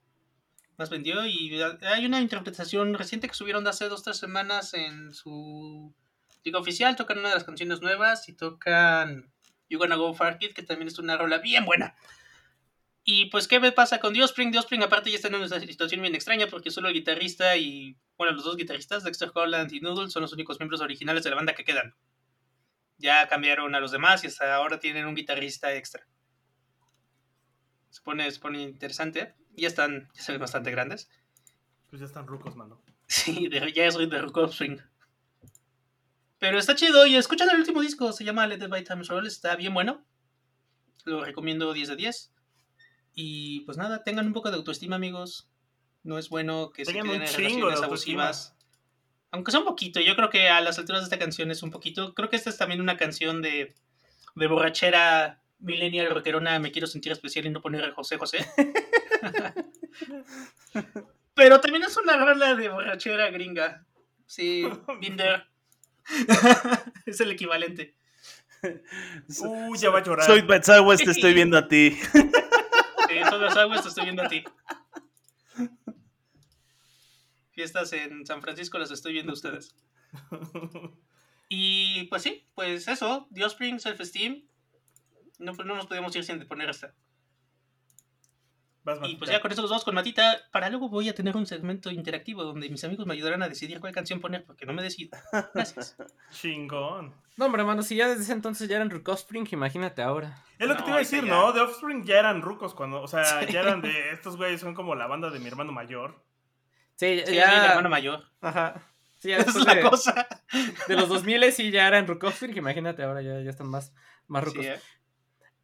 más vendió. Y hay una interpretación reciente que subieron de hace dos tres semanas en su disco oficial. Tocan una de las canciones nuevas y tocan You Gonna Go Far Kid, que también es una rola bien buena. Y pues, ¿qué pasa con Diospring? Diospring aparte ya está en una situación bien extraña porque solo el guitarrista y, bueno, los dos guitarristas, Dexter Holland y Noodle, son los únicos miembros originales de la banda que quedan. Ya cambiaron a los demás y hasta ahora tienen un guitarrista extra. Se pone, se pone interesante. Ya están, ya se ven bastante grandes.
Pues ya están rucos, mano.
Sí, de- ya es de Rock Offspring. Pero está chido y escuchan el último disco, se llama Let the By Time Roll, está bien bueno. Lo recomiendo 10 de 10. Y pues nada, tengan un poco de autoestima, amigos. No es bueno que
Tengan
se queden en relaciones abusivas. Aunque sea un poquito, yo creo que a las alturas de esta canción es un poquito. Creo que esta es también una canción de, de borrachera millennial rockerona. Me quiero sentir especial y no poner a José José. Pero también es una rola de borrachera gringa. Sí, Binder. es el equivalente.
Uh, ya va a llorar.
Soy Betzagües, te estoy viendo a ti.
Sí, las aguas, te estoy viendo a ti. Fiestas en San Francisco las estoy viendo a ustedes. Y pues sí, pues eso, The Offspring, Self-Esteem. No, pues no nos podemos ir sin poner esta.
Vas,
Y pues ya con eso vamos con Matita. Para luego voy a tener un segmento interactivo donde mis amigos me ayudarán a decidir cuál canción poner porque no me decido. Gracias.
Chingón.
No, hombre, hermano, si ya desde ese entonces ya eran Rick Offspring, imagínate ahora.
Es lo que te iba a decir,
ya.
¿no? The Offspring ya eran rucos cuando, o sea, ya eran de, estos güeyes son como la banda de mi hermano mayor.
Sí,
Sí,
ya.
soy el hermano mayor.
Ajá. Sí, ya
es la
de,
cosa.
de los 2000 sí ya eran Rick Offspring, imagínate ahora ya, ya están más, más rucos.
Sí, ¿eh?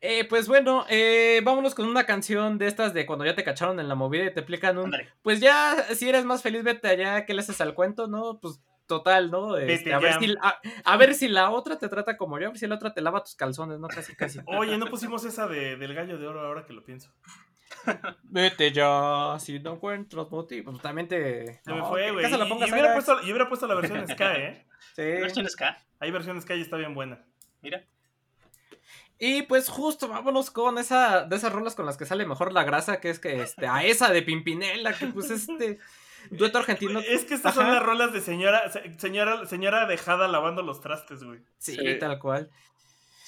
Eh, pues bueno, eh, vámonos con una canción de estas de cuando ya te cacharon en la movida y te explican un...
Ándale.
Pues ya, si eres más feliz, vete allá, ¿qué le haces al cuento? ¿No? Pues total, ¿no? Este,
Vete
a, ver si, a, a ver si la otra te trata como yo, a ver si la otra te lava tus calzones, ¿no? Casi, casi.
Oye, no pusimos esa de, del gallo de oro ahora que lo pienso.
Vete ya, si no encuentras motivos. Pues también te...
Se me
no,
fue,
que
güey.
casi la
Y,
pongas
y hubiera puesto, y hubiera puesto la versión Ska, ¿eh?
Sí.
Versión ska.
Hay versión Ska y está bien buena.
Mira.
Y pues justo vámonos con esa de esas rolas con las que sale mejor la grasa, que es que este, a esa de Pimpinela, que pues este dueto argentino.
Es que estas son las rolas de señora, se- señora, señora dejada lavando los trastes, güey.
Sí,
Sí.
tal cual.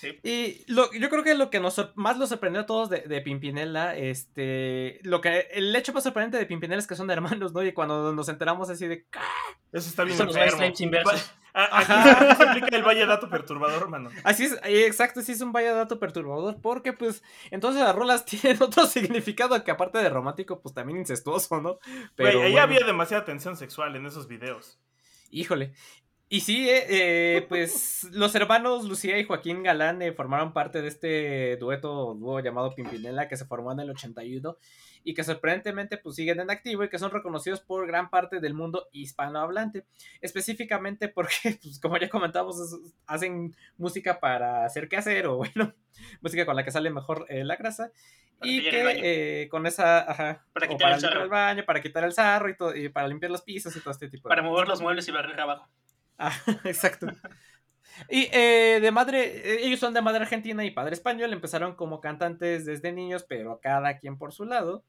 Sí.
Y lo, yo creo que lo que nos sor- más nos sorprendió a todos de, de Pimpinela, este, lo que, el hecho más sorprendente de Pimpinela es que son hermanos, ¿no? Y cuando nos enteramos así de.
Eso está bien
Son los
enfermo.
Ajá.
se aplica el valle dato perturbador, mano.
así es, eh, exacto, sí es un vaya dato perturbador, porque pues, entonces las rolas tienen otro significado que aparte de romántico, pues también incestuoso, ¿no?
Güey, ahí
bueno.
había demasiada tensión sexual en esos videos.
Híjole. Y sí, eh, eh, pues los hermanos Lucía y Joaquín Galán eh, formaron parte de este dueto dúo llamado Pimpinela que se formó en el 81 y que sorprendentemente pues siguen en activo y que son reconocidos por gran parte del mundo hispanohablante. Específicamente porque, pues como ya comentamos, es- hacen música para hacer qué hacer o bueno, música con la que sale mejor eh, la grasa.
Para
y que eh, con esa, ajá,
Para quitar
para
el
el baño, para quitar el sarro y, todo, y para limpiar los pisos y todo este tipo de
Para mover los muebles y barrer abajo.
Ah, exacto. Y eh, de madre, eh, ellos son de madre argentina y padre español, empezaron como cantantes desde niños, pero cada quien por su lado.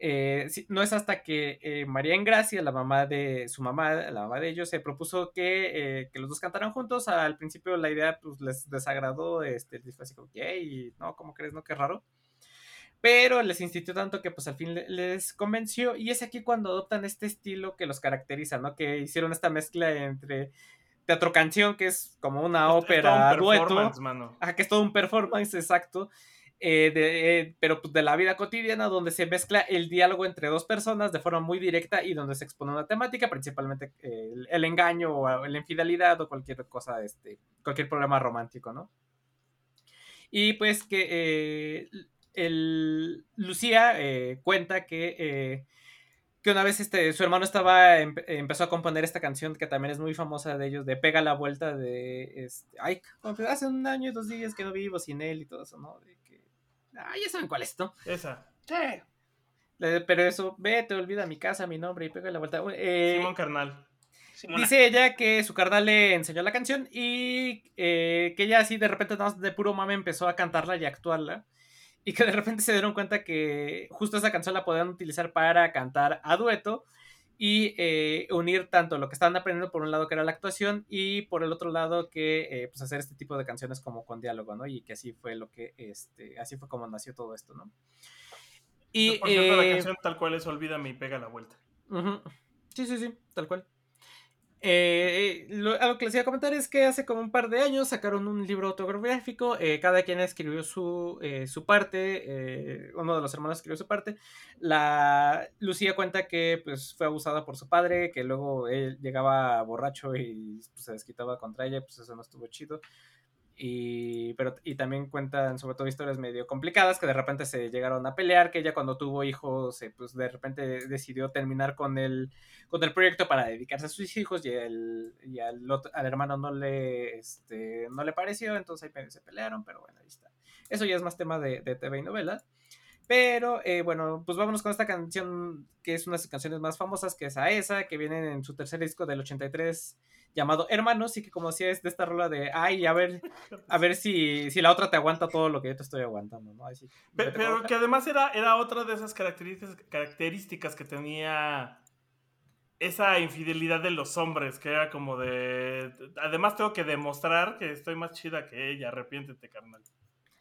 Eh, no es hasta que eh, María Engracia, la mamá de su mamá, la mamá de ellos, se propuso que, que los dos cantaran juntos. Al principio la idea pues les desagradó, este, fue así como, "¿Qué? Y no, ¿cómo crees? No, qué raro. Pero les insistió tanto que pues al fin le- les convenció y es aquí cuando adoptan este estilo que los caracteriza, ¿no? Que hicieron esta mezcla entre teatro canción, que es como una
Es- es
ópera
un
dueto,
performance, mano.
Ajá, que es todo un performance exacto, eh, de, eh, pero pues de la vida cotidiana, donde se mezcla el diálogo entre dos personas de forma muy directa y donde se expone una temática, principalmente eh, el, el engaño o la infidelidad o cualquier cosa, este, cualquier problema romántico, ¿no? Y pues que el, Lucía eh, cuenta que, eh, que una vez este, su hermano estaba empe- empezó a componer esta canción que también es muy famosa de ellos, de Pega la Vuelta, de este, ay, hace un año y dos días que no vivo sin él y todo eso, ¿no? De que, ay, ya saben cuál es, ¿no?
Esa.
Sí.
Le- Pero eso, vete, olvida mi casa, mi nombre y pega la vuelta. Eh,
Simón Carnal.
Simona.
Dice ella que su carnal le enseñó la canción y eh, que ella así de repente nada más de puro mame empezó a cantarla y a actuarla. Y que de repente se dieron cuenta que justo esa canción la podían utilizar para cantar a dueto y eh, unir tanto lo que estaban aprendiendo por un lado que era la actuación y por el otro lado que eh, pues hacer este tipo de canciones como con diálogo, ¿no? Y que así fue lo que, este, así fue como nació todo esto, ¿no? Y,
Por cierto,
eh,
la canción tal cual es Olvídame y pega la vuelta.
Sí, sí, sí, tal cual. Eh, lo- algo que les iba a comentar es que hace como un par de años sacaron un libro autobiográfico, eh, cada quien escribió su, eh, su parte, eh, uno de los hermanos escribió su parte, la Lucía cuenta que pues fue abusada por su padre, que luego él llegaba borracho y pues, se desquitaba contra ella, pues eso no estuvo chido. Y, pero, y también cuentan sobre todo historias medio complicadas que de repente se llegaron a pelear, que ella cuando tuvo hijos, eh, pues de repente decidió terminar con el, con el proyecto para dedicarse a sus hijos y, el, y al, otro- al hermano no le, este, no le pareció, entonces ahí se pelearon, pero bueno, ahí está. Eso ya es más tema de, de TV y novela. Pero eh, bueno, pues vámonos con esta canción que es una de sus canciones más famosas, que es a esa, que viene en su tercer disco del 83 llamado Hermanos y que como decía es de esta rola de, ay, a ver, a ver si, si la otra te aguanta todo lo que yo te estoy aguantando, ¿no? Así,
Pero que además era, era otra de esas características, características que tenía esa infidelidad de los hombres, que era como de... Además tengo que demostrar que estoy más chida que ella, arrepiéntete, carnal.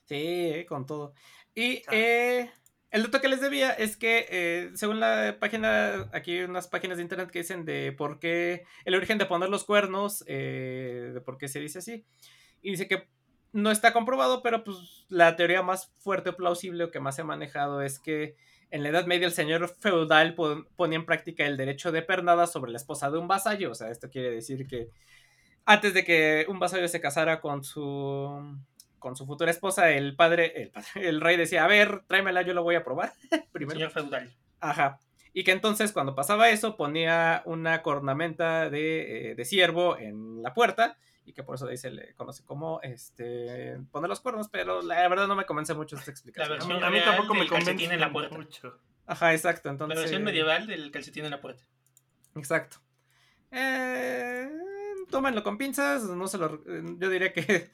Sí, con todo. Y eh, el dato que les debía es que, eh, según la página, aquí hay unas páginas de internet que dicen de por qué, el origen de poner los cuernos, eh, de por qué se dice así. Y dice que no está comprobado, pero pues la teoría más fuerte o plausible o que más se ha manejado es que en la Edad Media el señor feudal pon- ponía en práctica el derecho de pernada sobre la esposa de un vasallo. O sea, esto quiere decir que antes de que un vasallo se casara con su con su futura esposa, el padre, el, padre- el rey decía, a ver, tráemela, yo lo voy a probar primero.
Señor feudal.
Ajá. Y que entonces cuando pasaba eso ponía una cornamenta de, eh, de ciervo en la puerta y que por eso ahí se le conoce como este poner los cuernos, pero la verdad no me convence mucho esta explicación.
A mí, a tampoco me convence
en la puerta.
mucho.
Ajá, exacto.
La
Entonces,
versión medieval del calcetín en la puerta.
Exacto. Eh, tómenlo con pinzas, no se lo, yo diría que,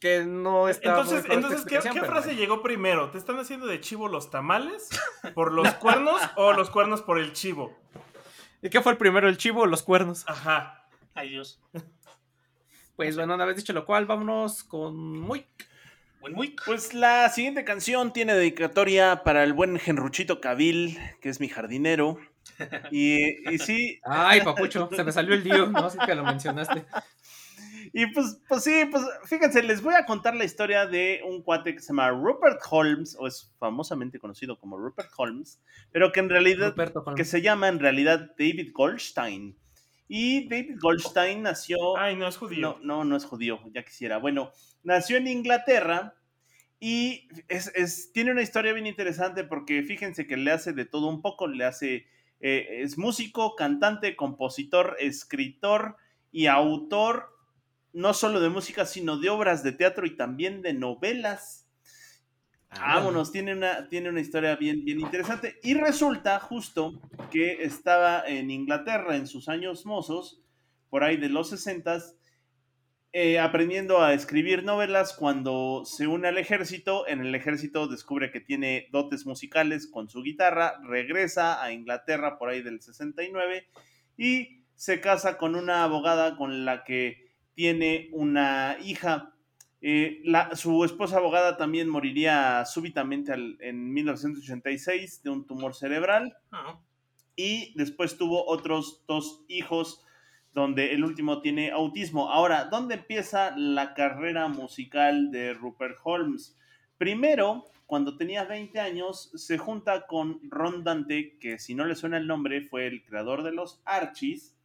que no está
Entonces, entonces ¿qué, frase
bueno.
llegó primero? ¿Te están haciendo de chivo los tamales? ¿Por los cuernos o los cuernos por el chivo?
¿Y qué fue el primero, el chivo o los cuernos?
Ajá.
Ay, Dios.
Pues bueno, una vez dicho lo cual, vámonos con muy
Buen muy.
Pues la siguiente canción tiene dedicatoria para el buen Genruchito Cabil, que es mi jardinero. Y, y sí,
Ay, papucho, se me salió el lío, no sé que lo mencionaste.
Y pues, pues sí, pues fíjense, les voy a contar la historia de un cuate que se llama Rupert Holmes, o es famosamente conocido como Rupert Holmes, pero que en realidad, que se llama en realidad David Goldstein. Y David Goldstein nació...
Ay, no es judío.
No, no, no es judío, ya quisiera. Bueno, nació en Inglaterra y es, es- tiene una historia bien interesante porque fíjense que le hace de todo un poco, le hace, eh, es músico, cantante, compositor, escritor y autor, no solo de música, sino de obras de teatro y también de novelas. Vámonos, tiene una, tiene una historia bien, bien interesante. Y resulta justo que estaba en Inglaterra en sus años mozos, por ahí de los 60 aprendiendo a escribir novelas cuando se une al ejército. En el ejército descubre que tiene dotes musicales con su guitarra, regresa a Inglaterra por ahí del 69 y se casa con una abogada con la que tiene una hija. Eh, la- su esposa abogada también moriría súbitamente al- en 1986 de un tumor cerebral
Ah,
y después tuvo otros dos hijos donde el último tiene autismo. Ahora, ¿dónde empieza la carrera musical de Rupert Holmes? Primero, cuando tenía 20 años, se junta con Ron Dante, que si no le suena el nombre, fue el creador de los Archies,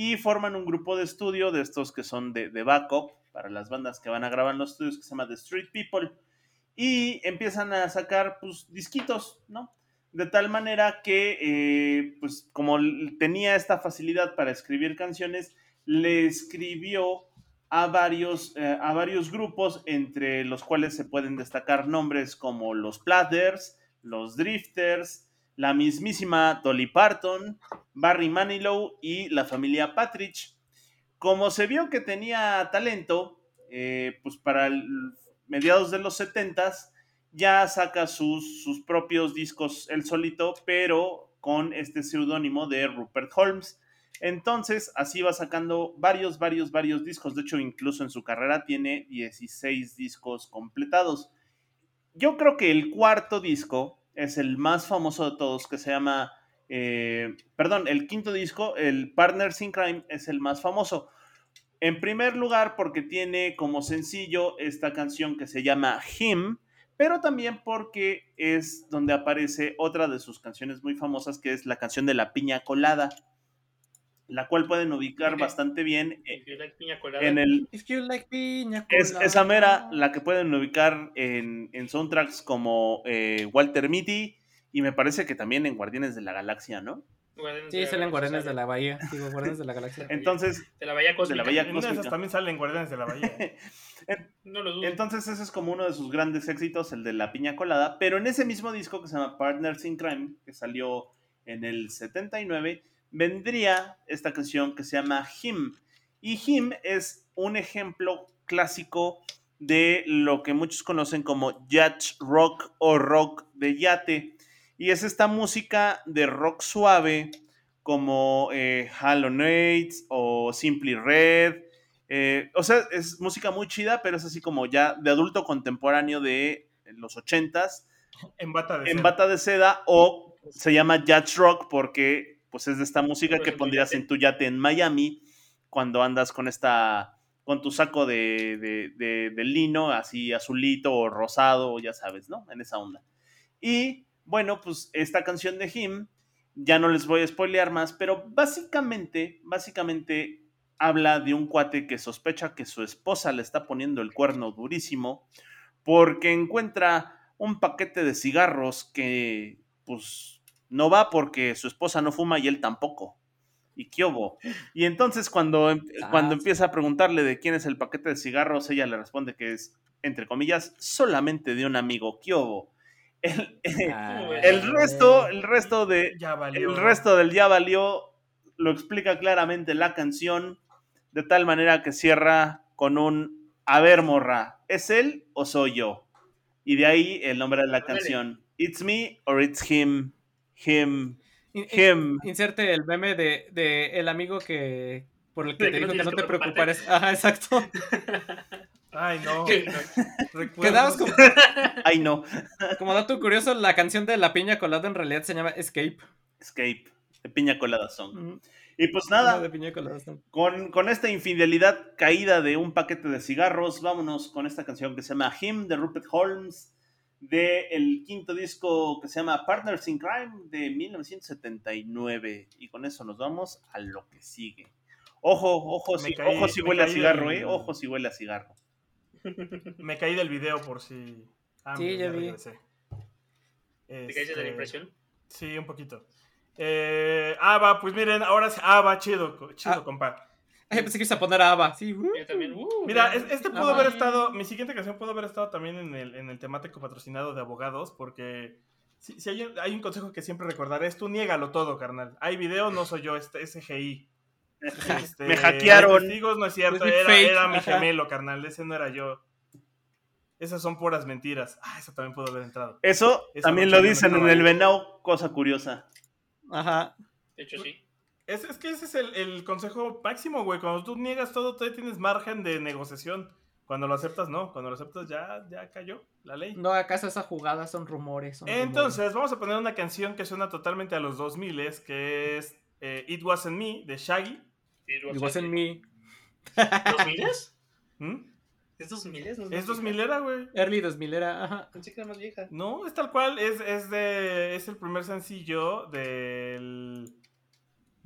y forman un grupo de estudio de estos que son de, de backup para las bandas que van a grabar en los estudios, que se llama The Street People, y empiezan a sacar, pues, disquitos, ¿no? De tal manera que, eh, pues como tenía esta facilidad para escribir canciones, le escribió a varios, eh, a varios grupos, entre los cuales se pueden destacar nombres como los Platters, los Drifters, la mismísima Dolly Parton, Barry Manilow y la familia Patridge. Como se vio que tenía talento, eh, pues para mediados de los 70s, ya saca sus, sus propios discos él solito, pero con este seudónimo de Rupert Holmes. Entonces, así va sacando varios, varios, varios discos. De hecho, incluso en su carrera tiene 16 discos completados. Yo creo que el cuarto disco es el más famoso de todos, que se llama, eh, perdón, el quinto disco, el Partners in Crime, es el más famoso. En primer lugar, porque tiene como sencillo esta canción que se llama Him, pero también porque es donde aparece otra de sus canciones muy famosas, que es la canción de la piña colada. La cual pueden ubicar bastante bien eh, en el...
If you like piña
Es, esa mera la que pueden ubicar en, en soundtracks como eh, Walter Mitty y me parece que también en Guardianes de la Galaxia, ¿no?
Guardianes
Sí, salen Guardianes de la Bahía. Digo, Guardianes de la Galaxia.
Entonces,
De la Bahía Cósmica.
Bahía
En una de esas
Cósmica.
también salen Guardianes de la Bahía.
No lo dudo.
entonces ese es como uno de sus grandes éxitos, el de la piña colada, pero en ese mismo disco que se llama Partners in Crime, que salió en el 79, vendría esta canción que se llama Him. Y Him es un ejemplo clásico de lo que muchos conocen como yacht rock o rock de yate. Y es esta música de rock suave como eh, Halo Nates o Simply Red. Eh, o sea, es música muy chida, pero es así como ya de adulto contemporáneo de los ochentas
En bata de
en
seda.
bata de seda o se llama yacht rock porque pues es de esta música que pondrías en tu yate en Miami cuando andas con esta con tu saco de, de- de- de lino así azulito o rosado ya sabes no en esa onda. Y bueno pues esta canción de Him ya no les voy a spoilear más pero básicamente básicamente habla de un cuate que sospecha que su esposa le está poniendo el cuerno durísimo porque encuentra un paquete de cigarros que pues no va porque su esposa no fuma y él tampoco. ¿Y qué hubo? Y entonces cuando, em-
Ah,
cuando empieza a preguntarle de quién es el paquete de cigarros, ella le responde que es, entre comillas, solamente de un amigo. ¿Qué hubo? El,
Ah,
el resto, el resto de,
Ya valió.
el resto del ya valió lo explica claramente la canción de tal manera que cierra con un a ver morra, ¿es él o soy yo? Y de ahí el nombre de la canción. It's me or it's him. Him.
In- in-
Him.
Inserte el meme de, de el amigo que por el que
De
te
que no
dijo que no te
preocuparte.
preocupares. Ajá, exacto.
Ay, no.
Que-
Recuerdos.
Quedabas como,
Ay no.
como dato curioso, la canción de la piña colada en realidad se llama Escape.
Escape. De piña colada song.
Ujú.
Y pues nada,
de piña colada. son-
con, con esta infidelidad caída de un paquete de cigarros, vámonos con esta canción que se llama Him de Rupert Holmes, de el quinto disco que se llama Partners in Crime de 1979. Y con eso nos vamos a lo que sigue. Ojo, ojo, si,
caí-
ojo si huele a cigarro,
del-
eh. Ojo si huele a cigarro.
Me caí del video por si. Ah,
Sí,
mira,
ya vi.
regresé.
¿Te caíste de la
Este,
impresión?
Sí, un poquito. Eh, ah, va, pues miren, ahora sí. Ah, va, chido, chido,
Ah.
compa.
Ay, pensé que ibas a poner a Ava. Sí, uh.
Yo también. uh,
Mira, es- este pudo haber estado, mi siguiente canción pudo haber estado también en el, en el temático patrocinado de abogados, porque si, si hay, un, hay un consejo que siempre recordaré, es tú niégalo todo, carnal. Hay video, no soy yo, este es CGI. Este,
Me hackearon.
hay testigos, no es cierto,
Es
era, mi
ajá.
gemelo, carnal, ese no era yo. Esas son puras mentiras. Ah, eso también pudo haber entrado.
Eso
Esa
también
noche
lo
yo no
dicen en
estaba
el
ahí.
Venao, cosa curiosa.
Ajá.
De hecho, sí.
Es, es que ese es el, el consejo máximo, güey. Cuando tú niegas todo, todavía tienes margen de negociación. Cuando lo aceptas, no. Cuando lo aceptas, ya, ya cayó la ley.
No, acaso esa jugada son rumores. son rumores.
Entonces, vamos a poner una canción que suena totalmente a los 2000 que es eh, It Wasn't Me de Shaggy.
It wasn't me.
¿Dos miles?
¿Mm?
¿Es dos miles?
Es 2000 era, güey.
Early 2000 era. Ajá.
Pensé que era más vieja.
No, es tal cual. Es, es, de, es el primer sencillo del,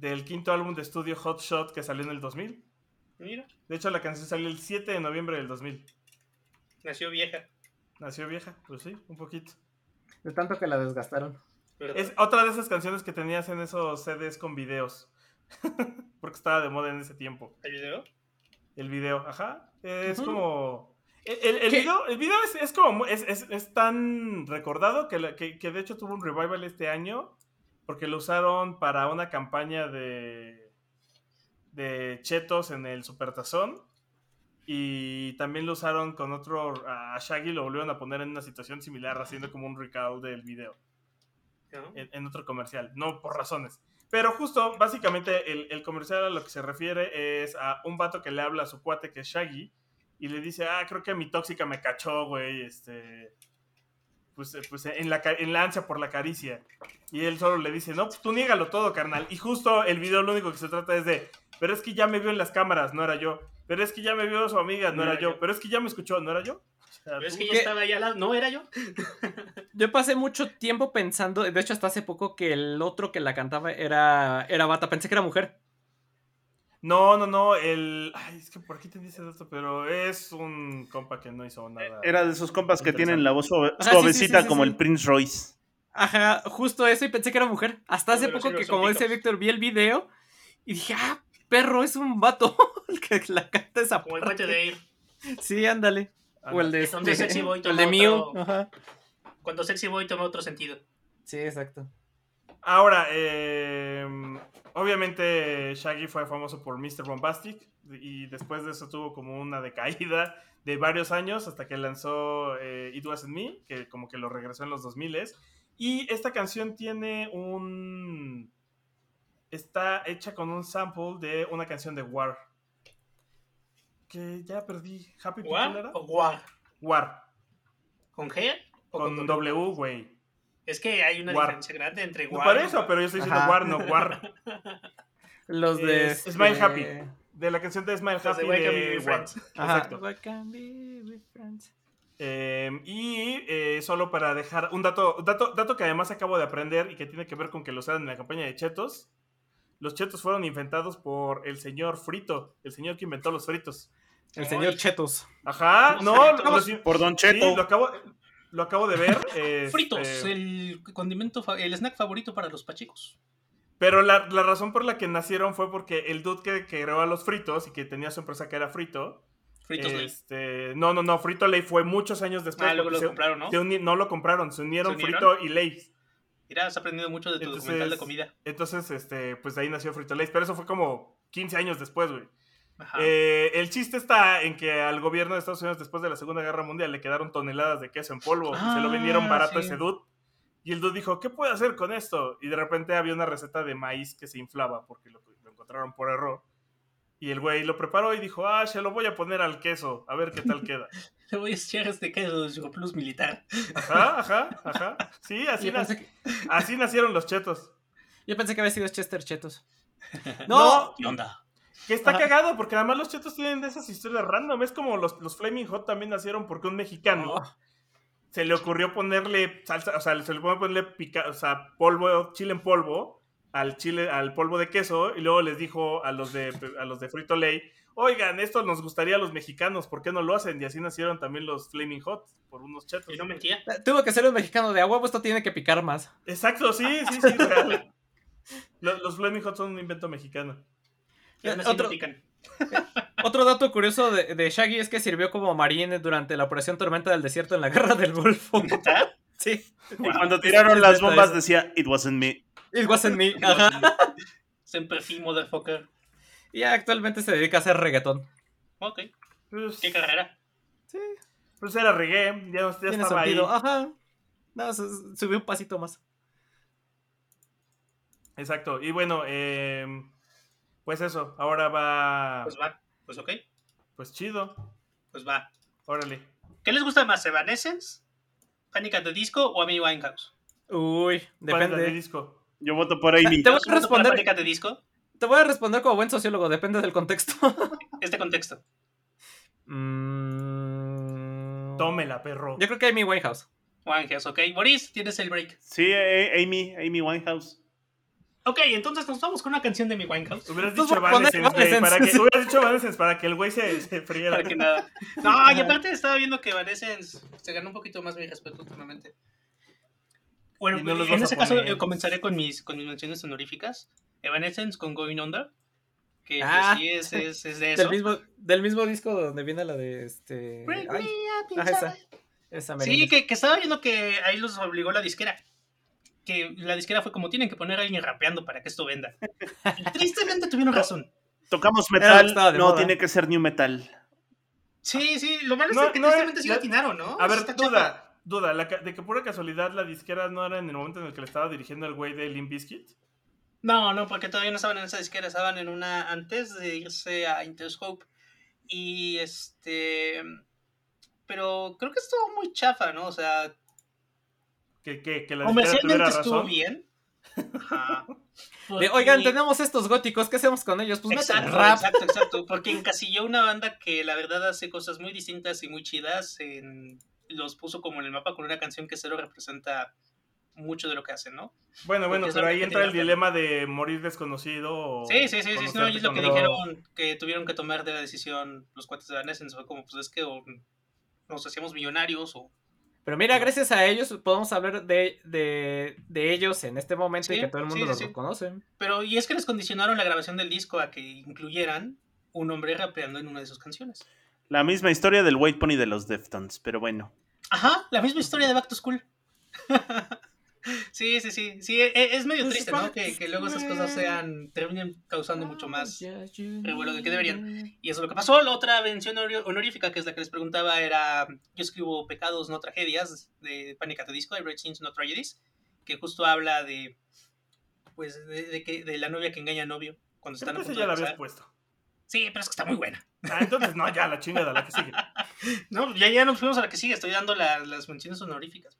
del quinto álbum de estudio Hot Shot que salió en el 2000.
Mira,
De hecho, la canción salió el 7 de noviembre del 2000.
nació vieja.
Nació vieja, pues sí, un poquito.
De tanto que la desgastaron.
¿verdad?
Es otra de esas canciones que tenías en esos CDs con videos. Porque estaba de moda en ese tiempo.
¿Hay video?
El video, ajá. Es como. El, el- el video, el video es, es como. mu- Es, es- es tan recordado que, la- que, que de hecho tuvo un revival este año. Porque lo usaron para una campaña de. de chetos en el Supertazón. Y también lo usaron con otro. A Shaggy lo volvieron a poner en una situación similar, haciendo como un recall del video
¿No?
en, en otro comercial, no por razones. Pero justo, básicamente, el, el comercial a lo que se refiere es a un vato que le habla a su cuate que es Shaggy y le dice, ah, creo que mi tóxica me cachó, güey, este... Pues, eh, pues en, la, en la ansia por la caricia. Y él solo le dice, no, pues tú niégalo todo, carnal. Y justo el video lo único que se trata es de, pero es que ya me vio en las cámaras, no era yo. Pero es que ya me vio su amiga, no, era, yo. Pero es que ya me escuchó, no era yo. O sea,
Pero es que yo estaba allá al lado. ¿No era yo?
Yo pasé mucho tiempo pensando, de hecho hasta hace poco que el otro que la cantaba era, era bata, pensé que era mujer.
No, no, no, el... Ay, es que por aquí te dice dato, pero es un compa que no hizo nada.
Era de esos compas que tienen la voz suave-
Ajá, sí, sí,
suavecita
sí, sí,
como
sí.
el Prince Royce.
Ajá, justo eso y pensé que era mujer. Hasta hace
Pero
poco
sí,
que, como dice. Víctor, vi el video y dije, ah, perro, es un vato el que la canta esa
Como el
parte.
coche de Air.
Sí, ándale. O el de, este-
Sexy Boy
el de Mew.
otro-
Ajá.
Cuando Sexy Boy toma otro sentido.
Sí, exacto.
Ahora, eh, obviamente Shaggy fue famoso por Mr. Bombastic y después de eso tuvo como una decaída de varios años hasta que lanzó eh, It Wasn't Me, que como que lo regresó en los 2000 y esta canción tiene un... está hecha con un sample de una canción de War. Que ya perdí. ¿Happy People
¿War
era?
o War?
War.
¿Con G? o
Con W, güey.
Es que hay una
War.
diferencia grande entre
No
War
para
y
eso, pero yo estoy diciendo
Ajá.
War, no War.
Los de.
Es Smile
este,
Happy. De la canción de Smile
Los de
Happy de
Be
War. Exacto.
What can be with friends?
Eh, y eh, solo para dejar un dato, dato, dato que además acabo de aprender y que tiene que ver con que lo usaron en la campaña de Chetos. Los chetos fueron inventados por el señor Frito, el señor que inventó los fritos.
El señor Chetos.
Ajá, no, los-
Por Don
sí,
Cheto.
lo acabo, lo acabo de ver. este,
Fritos, el condimento, el snack favorito para los pachecos.
Pero la, la razón por la que nacieron fue porque el dude que, que creó a los fritos y que tenía su empresa que era Frito.
Fritos
este, no, no, no, Frito Lay fue muchos años después.
Ah, luego lo
se-
compraron, ¿no?
se no lo compraron, se unieron,
¿Se unieron?
Frito y Lay.
Mira, has aprendido mucho de tu
Entonces-
documental de comida.
Entonces, este, pues de ahí nació Frito Lay, pero eso fue como 15 años después, güey. Eh, el chiste está en que al gobierno de Estados Unidos después de la Segunda Guerra Mundial le quedaron toneladas de queso en polvo y se lo
Ah,
vendieron barato a ese dude. Y el dude dijo, ¿qué puedo hacer con esto? Y de repente había una receta de maíz que se inflaba porque lo, lo encontraron por error. Y el güey lo preparó y dijo, ah, se lo voy a poner al queso, a ver qué tal queda.
Le voy a echar este queso de Plus militar.
Ajá, ajá, ajá. Sí, así, nac-
que,
así nacieron los chetos.
yo pensé que había sido Chester Chetos.
No,
No,
¿Qué onda?
Que está
Ajá.
cagado, porque además los chetos tienen de esas historias random. Es como los, los Flaming Hot también nacieron porque un mexicano
Oh.
se le ocurrió ponerle salsa, o sea, se le ocurrió ponerle pica, o sea, polvo, chile en polvo al chile, al polvo de queso, y luego les dijo a los de a los de Frito Lay, oigan, esto nos gustaría a los mexicanos, ¿por qué no lo hacen? Y así nacieron también los Flaming Hot, por unos chetos.
Y no mentía.
Tuvo que ser un mexicano de agua, pues esto tiene que picar más.
Exacto, sí, sí, sí, real. Los, los Flaming Hot son un invento mexicano.
Eh,
no
otro-. Otro dato curioso de, de Shaggy es que sirvió como marine durante la Operación Tormenta del Desierto en la Guerra del Golfo.
¿Neta?
Sí.
Y cuando tiraron las bombas
eso.
decía, it wasn't me.
It wasn't me. Ajá.
Siempre fui motherfucker.
Y actualmente se dedica a hacer reggaetón.
Ok.
Pues,
¿Qué carrera?
Sí,
pues era reggae, ya, ya
tiene
estaba ahí.
sentido. Ajá. No, su- subió un pasito más.
Exacto. Y bueno, eh, pues eso, ahora va.
Pues va. Pues ok.
Pues chido.
Pues va.
Órale.
¿Qué les gusta más, Evanescence, Panic at the Disco o Amy Winehouse?
Uy,
Página de
depende.
disco.
Yo voto por Amy.
Te voy
¿Vas
a
a responder Panic at the Disco?
te voy a responder como buen sociólogo, depende del contexto.
Este contexto.
Mm,
Tómela, perro.
Yo creo que Amy Winehouse.
Winehouse, ok. Boris, tienes el break.
Sí, eh, Amy, Amy Winehouse.
Ok, entonces nos vamos con una canción de Amy Winehouse.
Hubieras dicho Evanescence, güey, para que, hubieras dicho Evanescence para que el güey se, se friera.
Para que nada. No, y aparte estaba viendo que Evanescence se ganó un poquito más mi respeto últimamente. Bueno,
no
en ese caso eh, comenzaré con mis, con mis menciones honoríficas. Evanescence con Going Under. Que pues,
Ah.
sí es, es, es de
Del
eso.
mismo, del mismo disco donde viene la de este.
Bring
ay,
me up
ah, esa. esa
Sí, que, que estaba viendo que ahí los obligó la disquera. Que la disquera fue como tienen que poner a alguien rapeando para que esto venda. Y tristemente tuvieron razón.
Tocamos
Era
metal, no
moda.
tiene que ser new metal.
Sí, sí, lo malo
No,
es que
no,
tristemente sí
la-
lo atinaron, ¿no?
A ver,
Está chafa.
duda, duda, la de que pura casualidad la disquera no era en el momento en el que le estaba dirigiendo el güey de Limp Bizkit.
No, no, porque todavía no estaban en esa disquera, estaban en una antes de irse a Interscope. Y este. Pero creo que estuvo muy chafa, ¿no? O sea,
Que, que, que la
comercialmente estuvo
razón.
bien. Ajá.
De, Oigan, tenemos estos góticos, ¿qué hacemos con ellos? Pues
Exacto,
rap.
exacto, exacto. Porque encasilló una banda que la verdad hace cosas muy distintas y muy chidas. en- los puso como en el mapa con una canción que cero representa mucho de lo que hacen, ¿no?
Bueno, bueno, pero ahí entra el dilema de morir desconocido o
Sí, sí, sí, sí, no, y es lo que dijeron que tuvieron que tomar de la decisión los cuates de Evanescence, fue como, pues es que o nos hacíamos millonarios o...
Pero mira, gracias a ellos podemos hablar de, de, de ellos en este momento y que todo el mundo
sí,
los
sí.
reconoce.
Pero, y es que les condicionaron la grabación del disco a que incluyeran un hombre rapeando en una de sus canciones.
La misma historia del White Pony de los Deftones, pero bueno.
Ajá, la misma historia de Back to School. sí, sí, sí, sí, e- es medio triste, ¿no? Que, que luego esas cosas sean, terminen causando mucho más revuelo del que deberían. Y eso es lo que pasó. La otra mención honor- honorífica, que es la que les preguntaba, era Yo escribo pecados, no tragedias, de Panic at the Disco, I write sins, no tragedies, que justo habla de, pues, de, de que, de la novia que engaña al novio cuando están a punto
ya
de
la habías puesto.
Sí, pero es que está muy buena.
Ah, entonces no, ya, la chingada, la que sigue.
No, ya, ya nos fuimos a la que sigue, estoy dando la- las menciones honoríficas.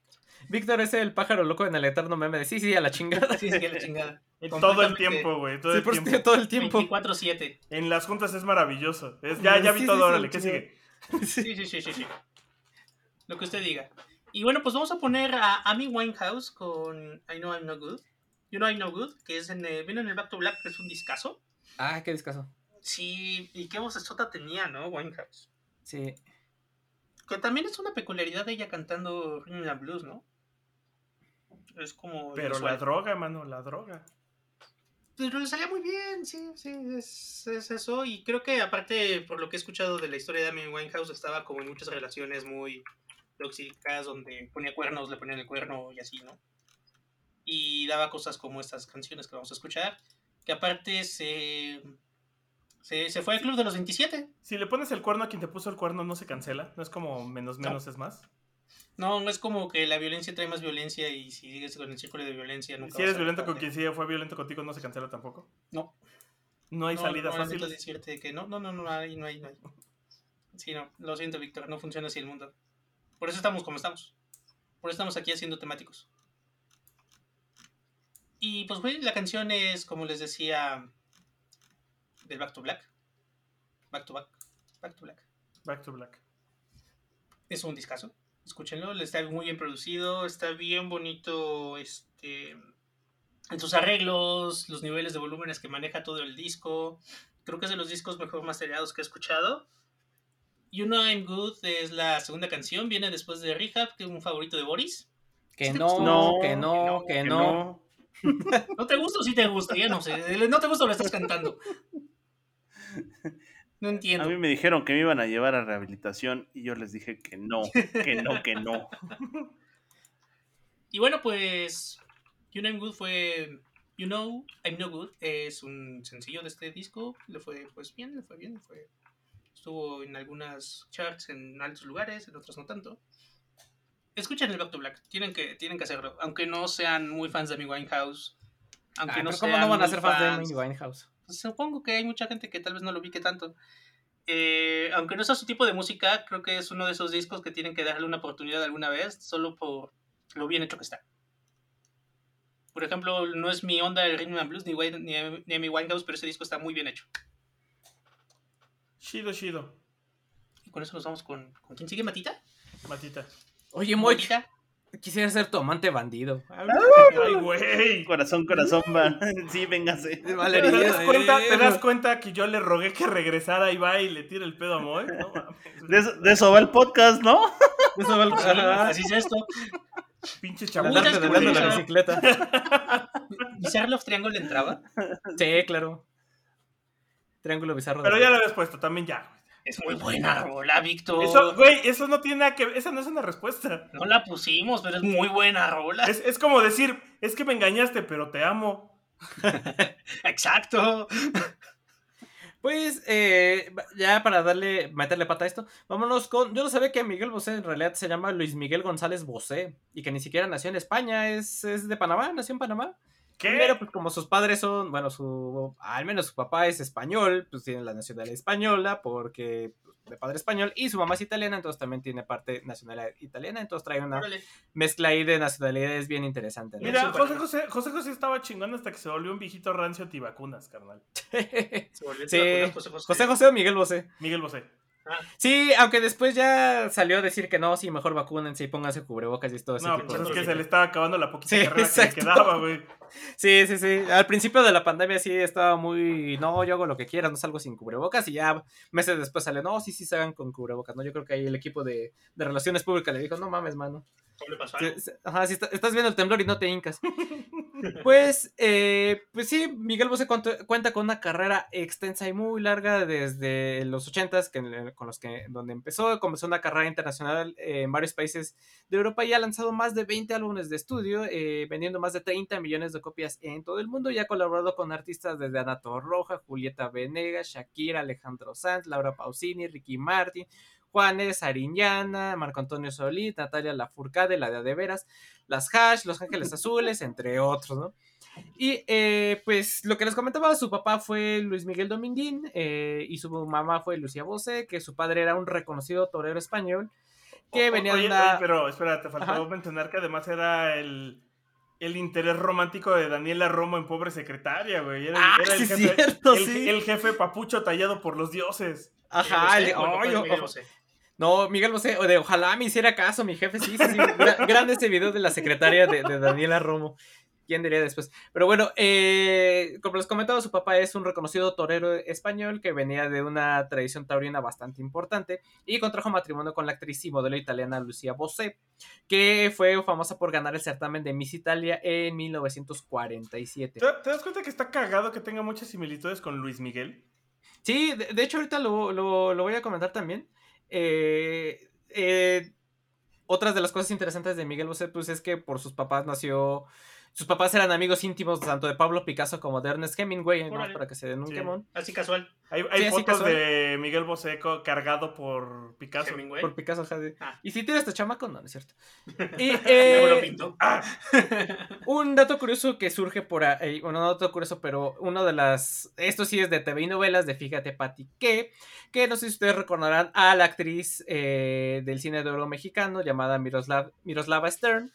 Víctor es el pájaro loco en el eterno meme de sí, sí, a la chingada.
Sí, sí, a la chingada.
Todo el tiempo, güey, todo
Sí,
el
por
tiempo.
todo el tiempo.
24-7.
En las juntas es maravilloso. Es, ya, ya vi
Sí,
todo,
sí,
órale,
sí,
¿qué
sí.
sigue?
Sí, sí, sí, sí, sí. Lo que usted diga. Y bueno, pues vamos a poner a Amy Winehouse con I Know I'm No Good. You Know I'm No Good, que es en, eh, viene en el Back to Black, que es un discazo.
Ah, qué descaso.
Sí, y qué voz sota tenía, ¿no? Winehouse.
Sí.
Que también es una peculiaridad de ella cantando and Blues, ¿no? Es como.
Pero la droga, mano, la droga.
Pero le salía muy bien, sí, sí, es, es eso. Y creo que aparte, por lo que he escuchado de la historia de Amy Winehouse, estaba como en muchas relaciones muy tóxicas, donde ponía cuernos, le ponían el cuerno y así, ¿no? Y daba cosas como estas canciones que vamos a escuchar, que aparte se, se, se fue al Club de los 27.
Si le pones el cuerno a quien te puso el cuerno, no se cancela. No es como menos menos es más.
No, no es como que la violencia trae más violencia y si sigues con el círculo de violencia nunca
Si eres violento con quien sí fue violento contigo, no se cancela tampoco.
No.
No hay
No,
salidas
no,
fáciles.
decirte que no, no, no, no hay, no hay, no hay. Sí, no, lo siento, Víctor, no funciona así el mundo. Por eso estamos como estamos. Por eso estamos aquí haciendo temáticos. Y pues, bueno, la canción es, como les decía, del Back to Black. Back to Back. Back to Black.
Back to black.
Es un discazo. Escúchenlo, está muy bien producido, está bien bonito este, en sus arreglos, los niveles de volúmenes que maneja todo el disco. Creo que es de los discos mejor masterizados que he escuchado. You Know I'm Good es la segunda canción, viene después de Rehab, que es un favorito de Boris.
Que
Sí,
no,
no,
que no, que
Que
no.
¿No te gusta o sí te gusta? Ya no sé. ¿No te gusta o lo estás cantando? No
A
entiendo.
mí me dijeron que me iban a llevar a rehabilitación y yo les dije que no, que no, que no.
Y bueno, pues You Know I'm Good fue You Know I'm No Good es un sencillo de este disco, le fue pues bien, le fue bien, le fue estuvo en algunas charts en altos lugares, en otros no tanto. Escuchen el Back to Black, tienen que tienen que hacerlo, aunque no sean muy fans de mi Winehouse. Aunque
Ay,
no
pero ¿Cómo
sean
no van a ser fans de Amy Winehouse?
Pues, supongo que hay mucha gente que tal vez no lo ubique tanto. Eh, aunque no sea su tipo de música, creo que es uno de esos discos que tienen que darle una oportunidad alguna vez, solo por lo bien hecho que está. Por ejemplo, no es mi onda el Rhythm and Blues ni, Wayne- ni, ni Winehouse, pero ese disco está muy bien hecho.
Shido, shido.
Y con eso nos vamos con... ¿Con quién sigue, Matita?
Matita.
Oye,
¿Matita?
Quisiera ser tu amante bandido.
Ay, güey.
Corazón, corazón, va. Sí, véngase.
¿Te das, cuenta. ¿Te das cuenta que yo le rogué que regresara y va y le tira el pedo a Moy? No.
De eso, de eso va el podcast, ¿no?
Eso va el- Ajá.
así es esto.
Pinche chabuco.
de la bicicleta.
¿Bizarre of Triangle le entraba?
Sí, claro. Triángulo bizarro.
Pero
de-
ya lo habías puesto, también ya.
Es muy buena rola, Víctor.
Eso, güey, eso no tiene nada que ver. Esa no es una respuesta.
No la pusimos, pero es muy buena rola.
Es, es como decir, es que me engañaste, pero te amo.
Exacto.
Pues, eh, ya para darle, meterle pata a esto, vámonos con. Yo no sabía que Miguel Bosé en realidad se llama Luis Miguel González Bosé y que ni siquiera nació en España, es, es de Panamá, nació en Panamá.
¿Qué?
Pero pues como sus padres son, bueno, su, al menos su papá es español, pues tiene la nacionalidad española porque pues, de padre español y su mamá es italiana, entonces también tiene parte nacionalidad italiana, entonces trae una
Órale.
mezcla ahí de nacionalidades bien interesante. ¿no?
Mira,
Sí,
José
bueno.
José, José José estaba chingón hasta que se volvió un viejito rancio antivacunas, carnal.
Se volvió
Sí.
antivacunas, José José.
José José o Miguel Bosé.
Miguel Bosé.
Sí, aunque después ya salió a decir que no, sí, mejor vacúnense y pónganse cubrebocas y todo ese
No,
tipo
pues es que se le estaba acabando la poquita
Sí,
carrera que le quedaba, güey.
Sí, sí, sí. Al principio de la pandemia sí estaba muy, no, yo hago lo que quiera, no salgo sin cubrebocas y ya meses después sale, no, sí, sí, se hagan con cubrebocas, ¿no? Yo creo que ahí el equipo de, de relaciones públicas le dijo, no mames, mano. Ajá, si está- estás viendo el temblor y no te hincas. Pues, eh, pues sí, Miguel Bosé cuenta, cuenta con una carrera extensa y muy larga desde los ochentas, que con los que donde empezó, comenzó una carrera internacional eh, en varios países de Europa y ha lanzado más de 20 álbumes de estudio, eh, vendiendo más de 30 millones de copias en todo el mundo y ha colaborado con artistas desde Ana Roja, Julieta Venegas, Shakira, Alejandro Sanz, Laura Pausini, Ricky Martin, Juanes, Ariñana, Marco Antonio Solís, Natalia Lafourcade, la de A de Veras, Las Hash, Los Ángeles Azules, entre otros, ¿no? Y eh, pues lo que les comentaba, su papá fue Luis Miguel Dominguín eh, y su mamá fue Lucía Bosé, que su padre era un reconocido torero español que
O-
venía
oye,
de una...
oye, pero espera, te faltó mencionar que además era el, el interés romántico de Daniela Romo en Pobre Secretaria, güey. Era,
Ah,
era el,
sí,
jefe,
cierto,
el,
sí.
el jefe papucho tallado por los dioses.
Ajá,
Miguel
el-
Bosé, o
No, Miguel Bosé, o de ojalá me hiciera caso, mi jefe, sí, sí, sí. gra- grande ese video de la secretaria de, de Daniela Romo. ¿Quién diría después? Pero bueno, eh, como les comentaba, su papá es un reconocido torero español que venía de una tradición taurina bastante importante y contrajo matrimonio con la actriz y modelo italiana Lucía Bosé, que fue famosa por ganar el certamen de Miss Italia en 1947.
¿Te, te das cuenta que está cagado que tenga muchas similitudes con Luis Miguel?
Sí, de, de hecho ahorita lo, lo- lo voy a comentar también. Eh, eh, otras de las cosas interesantes de Miguel Bosé, pues es que por sus papás nació... Sus papás eran amigos íntimos tanto de Pablo Picasso como de Ernest Hemingway, para que se den un
Sí.
quemón.
Así casual.
Hay, hay
Sí,
fotos
casual.
de Miguel Boseco cargado por Picasso.
Hemingway.
Por Picasso,
Ah.
Y si tienes este chamaco, no, no es cierto. Y eh,
pintó.
un dato curioso que surge por ahí, bueno, no dato curioso, pero uno de las, esto sí es de TV y novelas de Fíjate Pati, que, que no sé si ustedes recordarán a la actriz eh, del cine de oro mexicano llamada Miroslav, Miroslava Stern,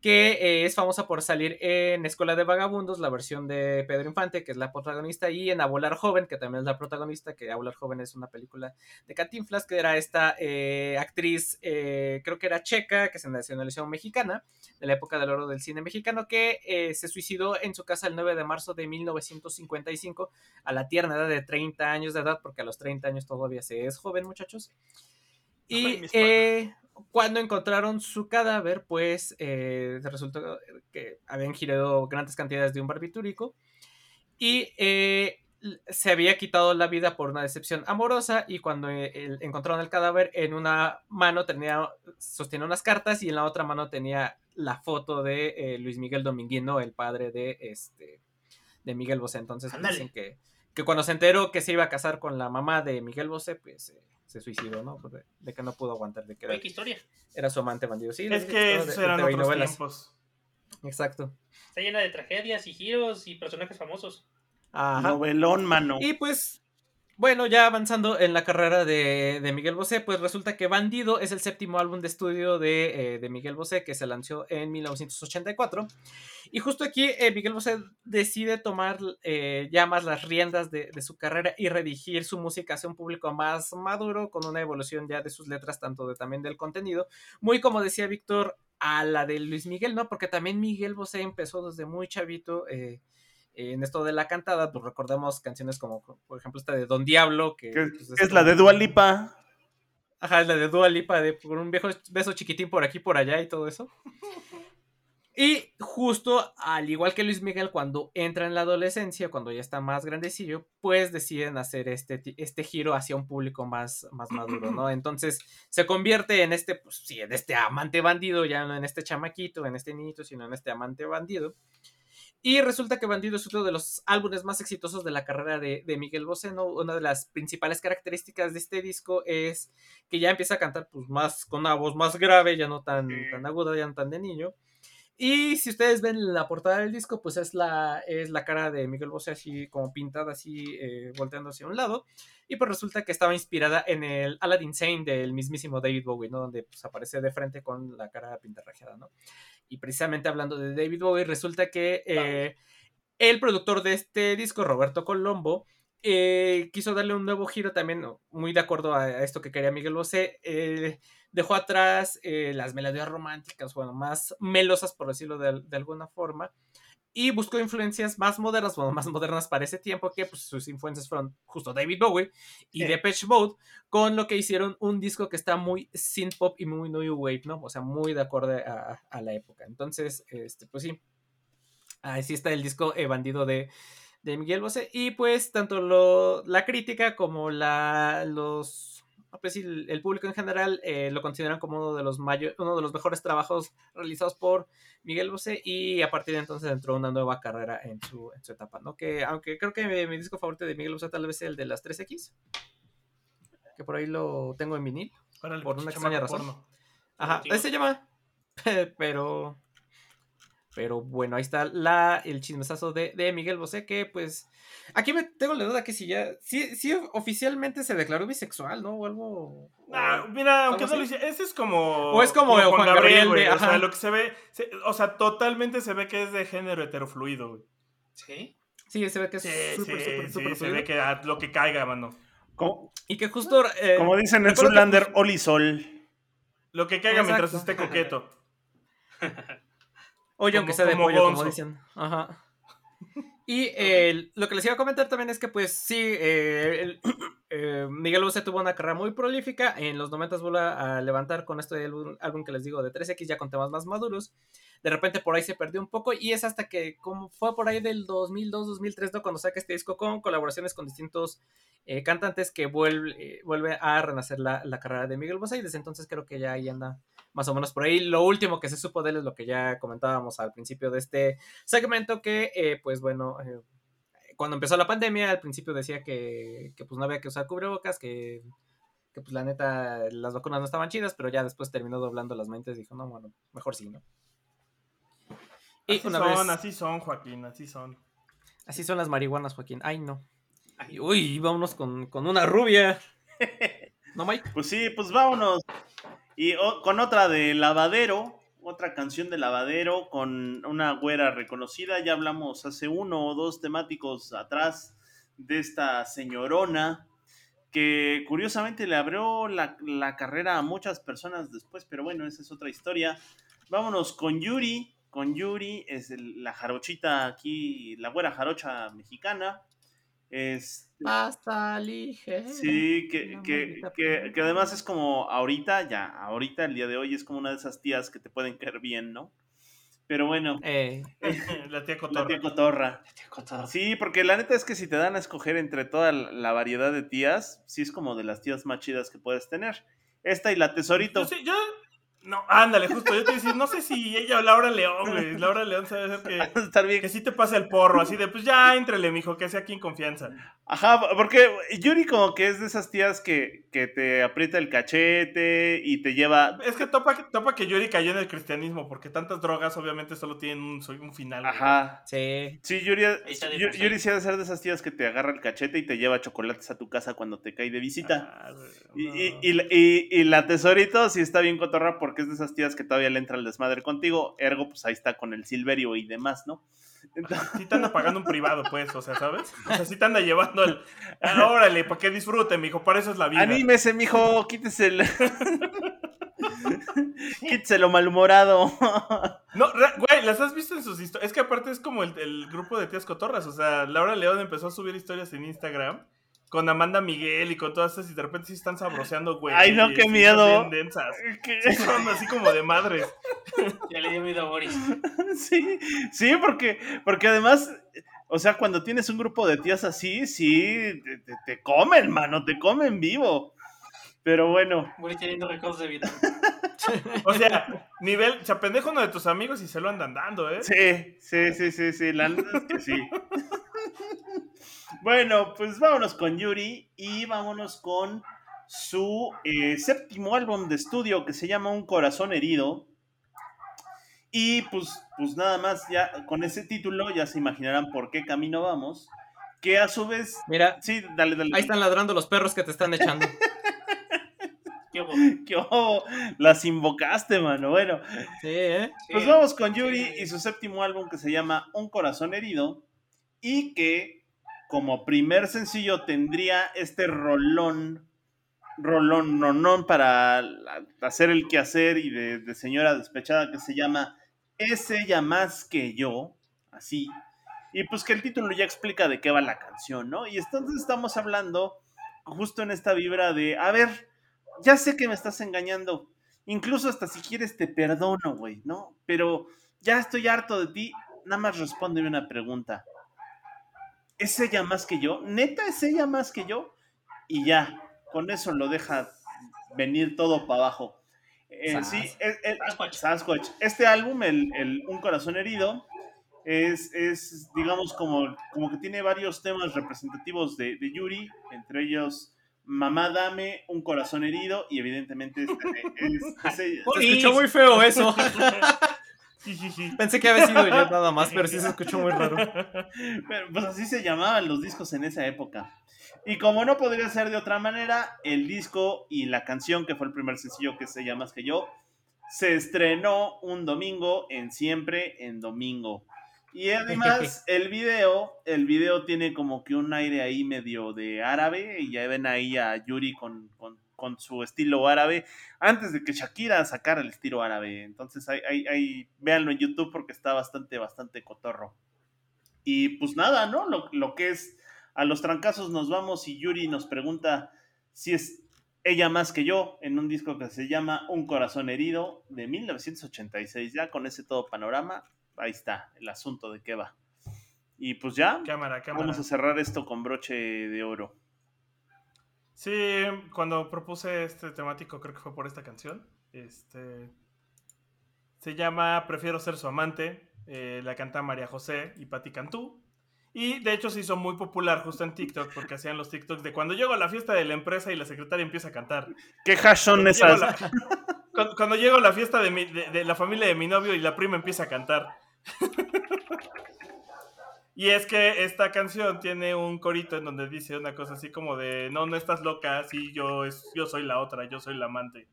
que eh, es famosa por salir en Escuela de Vagabundos, la versión de Pedro Infante, que es la protagonista, y en A Volar Joven, que también es la protagonista, que A Volar Joven es una película de Cantinflas, que era esta eh, actriz, eh, creo que era checa, que se nacionalizó mexicana, de la época del oro del cine mexicano, que eh, se suicidó en su casa el 9 de marzo de 1955 a la tierna edad de 30 años de edad, porque a los 30 años todavía se es joven, muchachos. Y cuando encontraron su cadáver, pues eh, resultó que habían girado grandes cantidades de un barbitúrico y eh, se había quitado la vida por una decepción amorosa y cuando eh, encontraron el cadáver en una mano tenía sostenía unas cartas y en la otra mano tenía la foto de Luis Miguel Dominguino, el padre de este de Miguel Bosé. Entonces dicen que, que cuando se enteró que se iba a casar con la mamá de Miguel Bosé, pues se suicidó, ¿no? Pues, de, de que no pudo aguantar, de que era,
Oye, qué historia.
era su amante bandido. Sí,
Es que esos
de- de
eran
y
otros
novelas.
tiempos.
Exacto.
Está llena de tragedias y giros y personajes famosos.
Ajá.
Novelón, mano.
Y pues, bueno, ya avanzando en la carrera de, de Miguel Bosé, pues resulta que Bandido es el séptimo álbum de estudio de, eh, de Miguel Bosé que se lanzó en 1984. Y justo aquí eh, Miguel Bosé decide tomar eh, ya más las riendas de, su carrera y redigir su música hacia un público más maduro, con una evolución ya de sus letras, tanto de también del contenido. Muy como decía Víctor, a la de Luis Miguel, ¿no? Porque también Miguel Bosé empezó desde muy chavito. En esto de la cantada, pues recordemos canciones como, por ejemplo, esta de Don Diablo, que pues,
es la de Dua Lipa.
Ajá, es la de Dua Lipa, de por un viejo beso chiquitín por aquí, por allá y todo eso. Y justo al igual que Luis Miguel, cuando entra en la adolescencia, cuando ya está más grandecillo, pues deciden hacer este, este giro hacia un público más, más maduro, ¿no? Entonces se convierte en este, pues sí, en este amante bandido, ya no en este chamaquito, en este niñito, sino en este amante bandido. Y resulta que Bandido es uno de los álbumes más exitosos de la carrera de, de Miguel Bosé, ¿no? Una de las principales características de este disco es que ya empieza a cantar pues más con una voz más grave, ya no tan, tan aguda, ya no tan de niño. Y si ustedes ven la portada del disco, pues es la, es la cara de Miguel Bosé así como pintada así, eh, volteando hacia un lado. Y pues resulta que estaba inspirada en el Aladdin Sane del mismísimo David Bowie, ¿no? Donde pues aparece de frente con la cara pintarrajeada, ¿no? Y precisamente hablando de David Bowie, resulta que eh, el productor de este disco, Roberto Colombo, eh, quiso darle un nuevo giro también, muy de acuerdo a, esto que quería Miguel Bosé. eh, dejó atrás eh, las melodías románticas, bueno, más melosas, por decirlo de, de alguna forma. Y buscó influencias más modernas, bueno, más modernas para ese tiempo, que pues, sus influencias fueron justo David Bowie y
Sí.
Depeche Mode, con lo que hicieron un disco que está muy synth pop y muy new wave, ¿no? O sea, muy de acorde a, a la época. Entonces, este, pues sí, así está el disco eh, Bandido de, de Miguel Bosé. Y pues tanto lo, la crítica como la, los, pues sí, el, público en general eh, lo consideran como uno de, los mayo- uno de los mejores trabajos realizados por Miguel Bosé y a partir de entonces entró una nueva carrera en su, en su etapa, ¿no? Que aunque creo que mi, mi disco favorito de Miguel Bosé tal vez sea el de las 3X, que por ahí lo tengo en vinil. Por una
chamaco
extraña razón.
porno.
Ajá, se llama. Pero. Pero bueno, ahí está la, el chismesazo de, de Miguel Bosé, que pues. Aquí me tengo la duda que si ya. Sí, sí oficialmente se declaró bisexual, ¿no? O algo.
Nah,
o-
mira, aunque no lo hice, ese es como.
O es como Juan Gabriel
güey, O sea, lo que se ve. se- o sea, totalmente se ve que es de género heterofluido, güey.
Sí.
Sí, se ve que es
Sí,
súper,
sí,
súper,
sí,
súper
se ve que a lo que caiga, mano.
Como,
Y que justo. eh,
como dicen en
que,
Zulander,
pues,
Oli Sol.
Lo que caiga mientras esté coqueto.
Oye, aunque sea de
como
pollo, como dicen. Ajá. Y eh, lo que les iba a comentar también es que, pues sí, eh, el- eh, Miguel Bosé tuvo una carrera muy prolífica. En los 90 vuelve a levantar con álbum, álbum que les digo de 3X, ya con temas más maduros. De repente por ahí se perdió un poco y es hasta que, como fue por ahí del 2002, 2003, ¿no? cuando saca este disco con colaboraciones con distintos eh, cantantes, que vuelve, eh, vuelve a renacer la, carrera de Miguel Bosé. Y desde entonces creo que ya ahí anda más o menos por ahí. Lo último que se supo de él es lo que ya comentábamos al principio de este segmento, que eh, pues bueno, cuando empezó la pandemia, al principio decía que, que, pues no había que usar cubrebocas, que, que pues la neta las vacunas no estaban chidas, pero ya después terminó doblando las mentes y dijo, no, bueno, mejor sí, ¿no? Y
Así
una
son,
vez,
así son, Joaquín, así son.
así son las marihuanas, Joaquín. Ay, no. Ay, uy, vámonos con, con una rubia. ¿No, Mike?
Pues sí, pues vámonos. Y o- con otra de lavadero, otra canción de lavadero con una güera reconocida. Ya hablamos hace uno o dos temáticos atrás de esta señorona que curiosamente le abrió la, la carrera a muchas personas después, pero bueno, esa es otra historia. Vámonos con Yuri. Con Yuri es el- la jarochita aquí, la güera jarocha mexicana. Es,
Hasta ligera.
Sí, que, que, que, que además es como ahorita, ya, ahorita, el día de hoy, es como una de esas tías que te pueden caer bien, ¿no? Pero bueno,
Eh,
la tía
la
Cotorra.
tía cotorra. Sí, porque la neta es que si te dan a escoger entre toda la la variedad de tías, sí es como de las tías más chidas que puedes tener. Esta y la tesorito.
Yo, sí, yo- No, ándale, justo. Yo te iba a decir, no sé si ella o Laura León, güey. Laura León sabe hacer que.
Estar bien.
Que sí te pasa el porro, así de, pues ya, entrele, mijo, que sea aquí en confianza.
Ajá, porque Yuri como que es de esas tías que, que te aprieta el cachete y te lleva...
Es que topa, topa que Yuri cayó en el cristianismo, porque tantas drogas obviamente solo tienen un, un final. güey.
Ajá.
sí.
Sí, Yuri, Yuri. Yuri sí ha de ser de esas tías que te agarra el cachete y te lleva chocolates a tu casa cuando te cae de visita.
Ah, güey,
Y,
no.
y, y, la- y- y la tesorito sí está bien cotorra porque es de esas tías que todavía le entra el desmadre contigo. Ergo, pues ahí está con el Silverio y demás, ¿no? Entonces,
Sí te anda pagando un privado, pues, o sea, ¿sabes? O sea, sí te anda llevando el... Ah, órale, para que disfrute, mijo, para eso es la vida.
anímese, mijo, quítese el... quítese lo malhumorado.
No, güey, las has visto en sus historias. Es que aparte es como el, el grupo de tías cotorras. O sea, Laura León empezó a subir historias en Instagram con Amanda Miguel y con todas estas y de repente sí están sabroseando, güey.
Ay, no, qué miedo.
son bien densas.
¿Qué?
Sí, son así como de madres.
Ya le dio miedo a Boris.
Sí, sí, porque, porque además, o sea, cuando tienes un grupo de tías así, sí, te, te- te comen, mano, te comen vivo. Pero bueno,
Boris teniendo récords de vida.
O sea, nivel, se apendeja uno de tus amigos y se lo andan dando, ¿eh?
sí, sí, sí, sí, sí, la neta es que sí. Bueno, pues vámonos con Yuri y vámonos con su eh, séptimo álbum de estudio que se llama Un Corazón Herido. Y pues, pues nada más, ya con ese título ya se imaginarán por qué camino vamos. Que a su vez,
Mira,
sí, dale, dale.
ahí están ladrando los perros que te están echando.
¿Qué hubo?
¿Qué hubo? Las invocaste, mano. Bueno,
Sí, ¿eh?
pues
Sí.
vamos con Yuri
Sí.
y su séptimo álbum que se llama Un Corazón Herido y que como primer sencillo tendría este rolón, rolón, nonón para hacer el quehacer y de, señora despechada que se llama Es ella más que yo, así. Y pues que el título ya explica de qué va la canción, ¿no? Y entonces estamos hablando justo en esta vibra de, a ver, ya sé que me estás engañando, incluso hasta si quieres te perdono, güey, ¿no? Pero ya estoy harto de ti, nada más respóndeme una pregunta. ¿Es ella más que yo? ¿Neta es ella más que yo? Y ya, con eso lo deja venir todo para abajo. Eh, sí, el, el-
Sasquatch.
Sasquatch. Este álbum, el, el Un Corazón Herido, es, es, digamos, como, como que tiene varios temas representativos de, de Yuri, entre ellos Mamá Dame, Un Corazón Herido, y evidentemente este, es, ese-
Se escuchó muy feo eso. Pensé que había sido yo nada más, pero sí se escuchó muy raro.
Pero, pues así se llamaban los discos en esa época. Y como no podría ser de otra manera, el disco y la canción, que fue el primer sencillo que se llama Más que yo, se estrenó un domingo en Siempre en Domingo. Y además el video, el video tiene como que un aire ahí medio de árabe, y ya ven ahí a Yuri con, con, con su estilo árabe, antes de que Shakira sacara el estilo árabe. Entonces ahí, ahí, ahí véanlo en YouTube porque está bastante, bastante cotorro. Y pues nada, ¿no? Lo, lo que es a los trancazos nos vamos y Yuri nos pregunta si es ella más que yo en un disco que se llama Un corazón herido de 1986. Ya con ese todo panorama, ahí está el asunto de qué va. Y pues ya,
Cámara, cámara.
vamos a cerrar esto con broche de oro.
Sí, cuando propuse este temático, creo que fue por esta canción. Este. Se llama Prefiero ser su amante. eh, la canta María José y Patti Cantú. Y de hecho se hizo muy popular justo en TikTok porque hacían los TikToks de cuando llego a la fiesta de la empresa y la secretaria empieza a cantar.
¿Qué hash son
Cuando llego a
esas?
la- cuando, cuando llego a la fiesta de, mi- de- de la familia de mi novio y la prima empieza a cantar. y es que esta canción tiene un corito en donde dice una cosa así como de, no, no estás loca, sí, yo, es, yo soy la otra, yo soy la amante.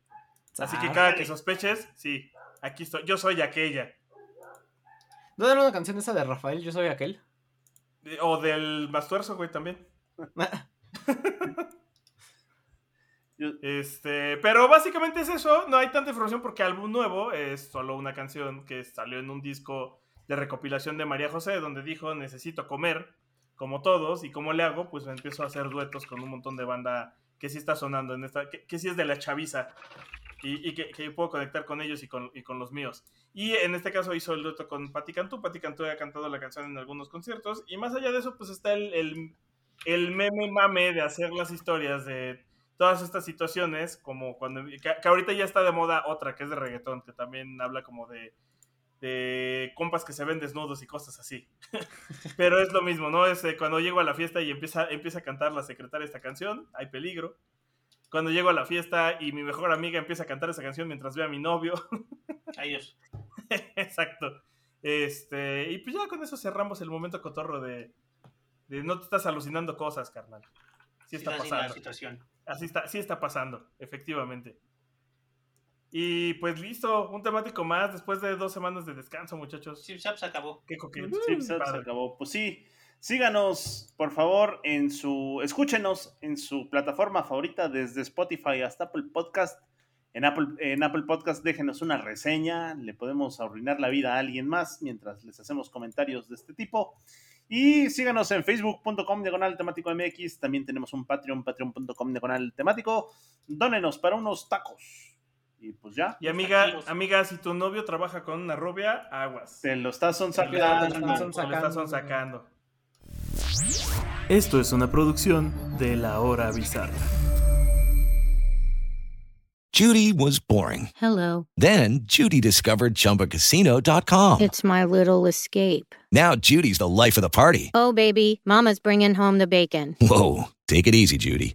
Así que cada que sospeches, sí, aquí estoy, yo soy aquella.
¿No era una canción esa de Rafael? Yo soy aquel.
Eh, O del Mastuerzo, güey, también. Este, pero básicamente es eso, no hay tanta información porque álbum nuevo es solo una canción que salió en un disco de recopilación de María José donde dijo necesito comer como todos y cómo le hago, pues me empiezo a hacer duetos con un montón de banda que sí está sonando en esta, que, sí es de la chaviza y, que, que puedo conectar con ellos y con, y con los míos. Y en este caso hizo el dueto con Patti Cantú, ha cantado la canción en algunos conciertos y más allá de eso pues está el meme mame de hacer las historias de todas estas situaciones, como cuando, que, que ahorita ya está de moda otra, que es de reggaetón, que también habla como de, de compas que se ven desnudos y cosas así. Pero es lo mismo, ¿no? Es eh, cuando llego a la fiesta y empieza, empieza a cantar la secretaria esta canción, hay peligro. Cuando llego a la fiesta y mi mejor amiga empieza a cantar esa canción mientras ve a mi novio.
Adiós.
Exacto. Este, y pues ya con eso cerramos el momento cotorro de, de no te estás alucinando cosas, carnal. Sí está
la
pasando.
situación.
Así está, sí está pasando, efectivamente. Y pues listo, un temático más después de dos semanas de descanso, muchachos.
Sí, ya, pues acabó.
Qué coqueto.
Sí, pues, se acabó. Pues sí, síganos, por favor, en su, escúchenos en su plataforma favorita, desde Spotify hasta Apple Podcast. En Apple, en Apple Podcast déjenos una reseña, le podemos arruinar la vida a alguien más mientras les hacemos comentarios de este tipo. Y síganos en facebook.com diagonal temático MX. También tenemos un Patreon, patreon.com diagonal temático. Dónenos para unos tacos. Y pues ya,
Y amiga, amiga, si tu novio trabaja con una rubia, aguas.
te lo estás
Te lo
sacando.
estás
Te lo estás
sacando.
sacando.
Esto es una producción de La Hora Bizarra.
Judy was boring.
Hello.
Then Judy discovered ChumbaCasino.com.
It's my little escape.
Now Judy's the life of the party.
Oh, baby, Mama's bringing home the bacon.
Whoa, take it easy, Judy.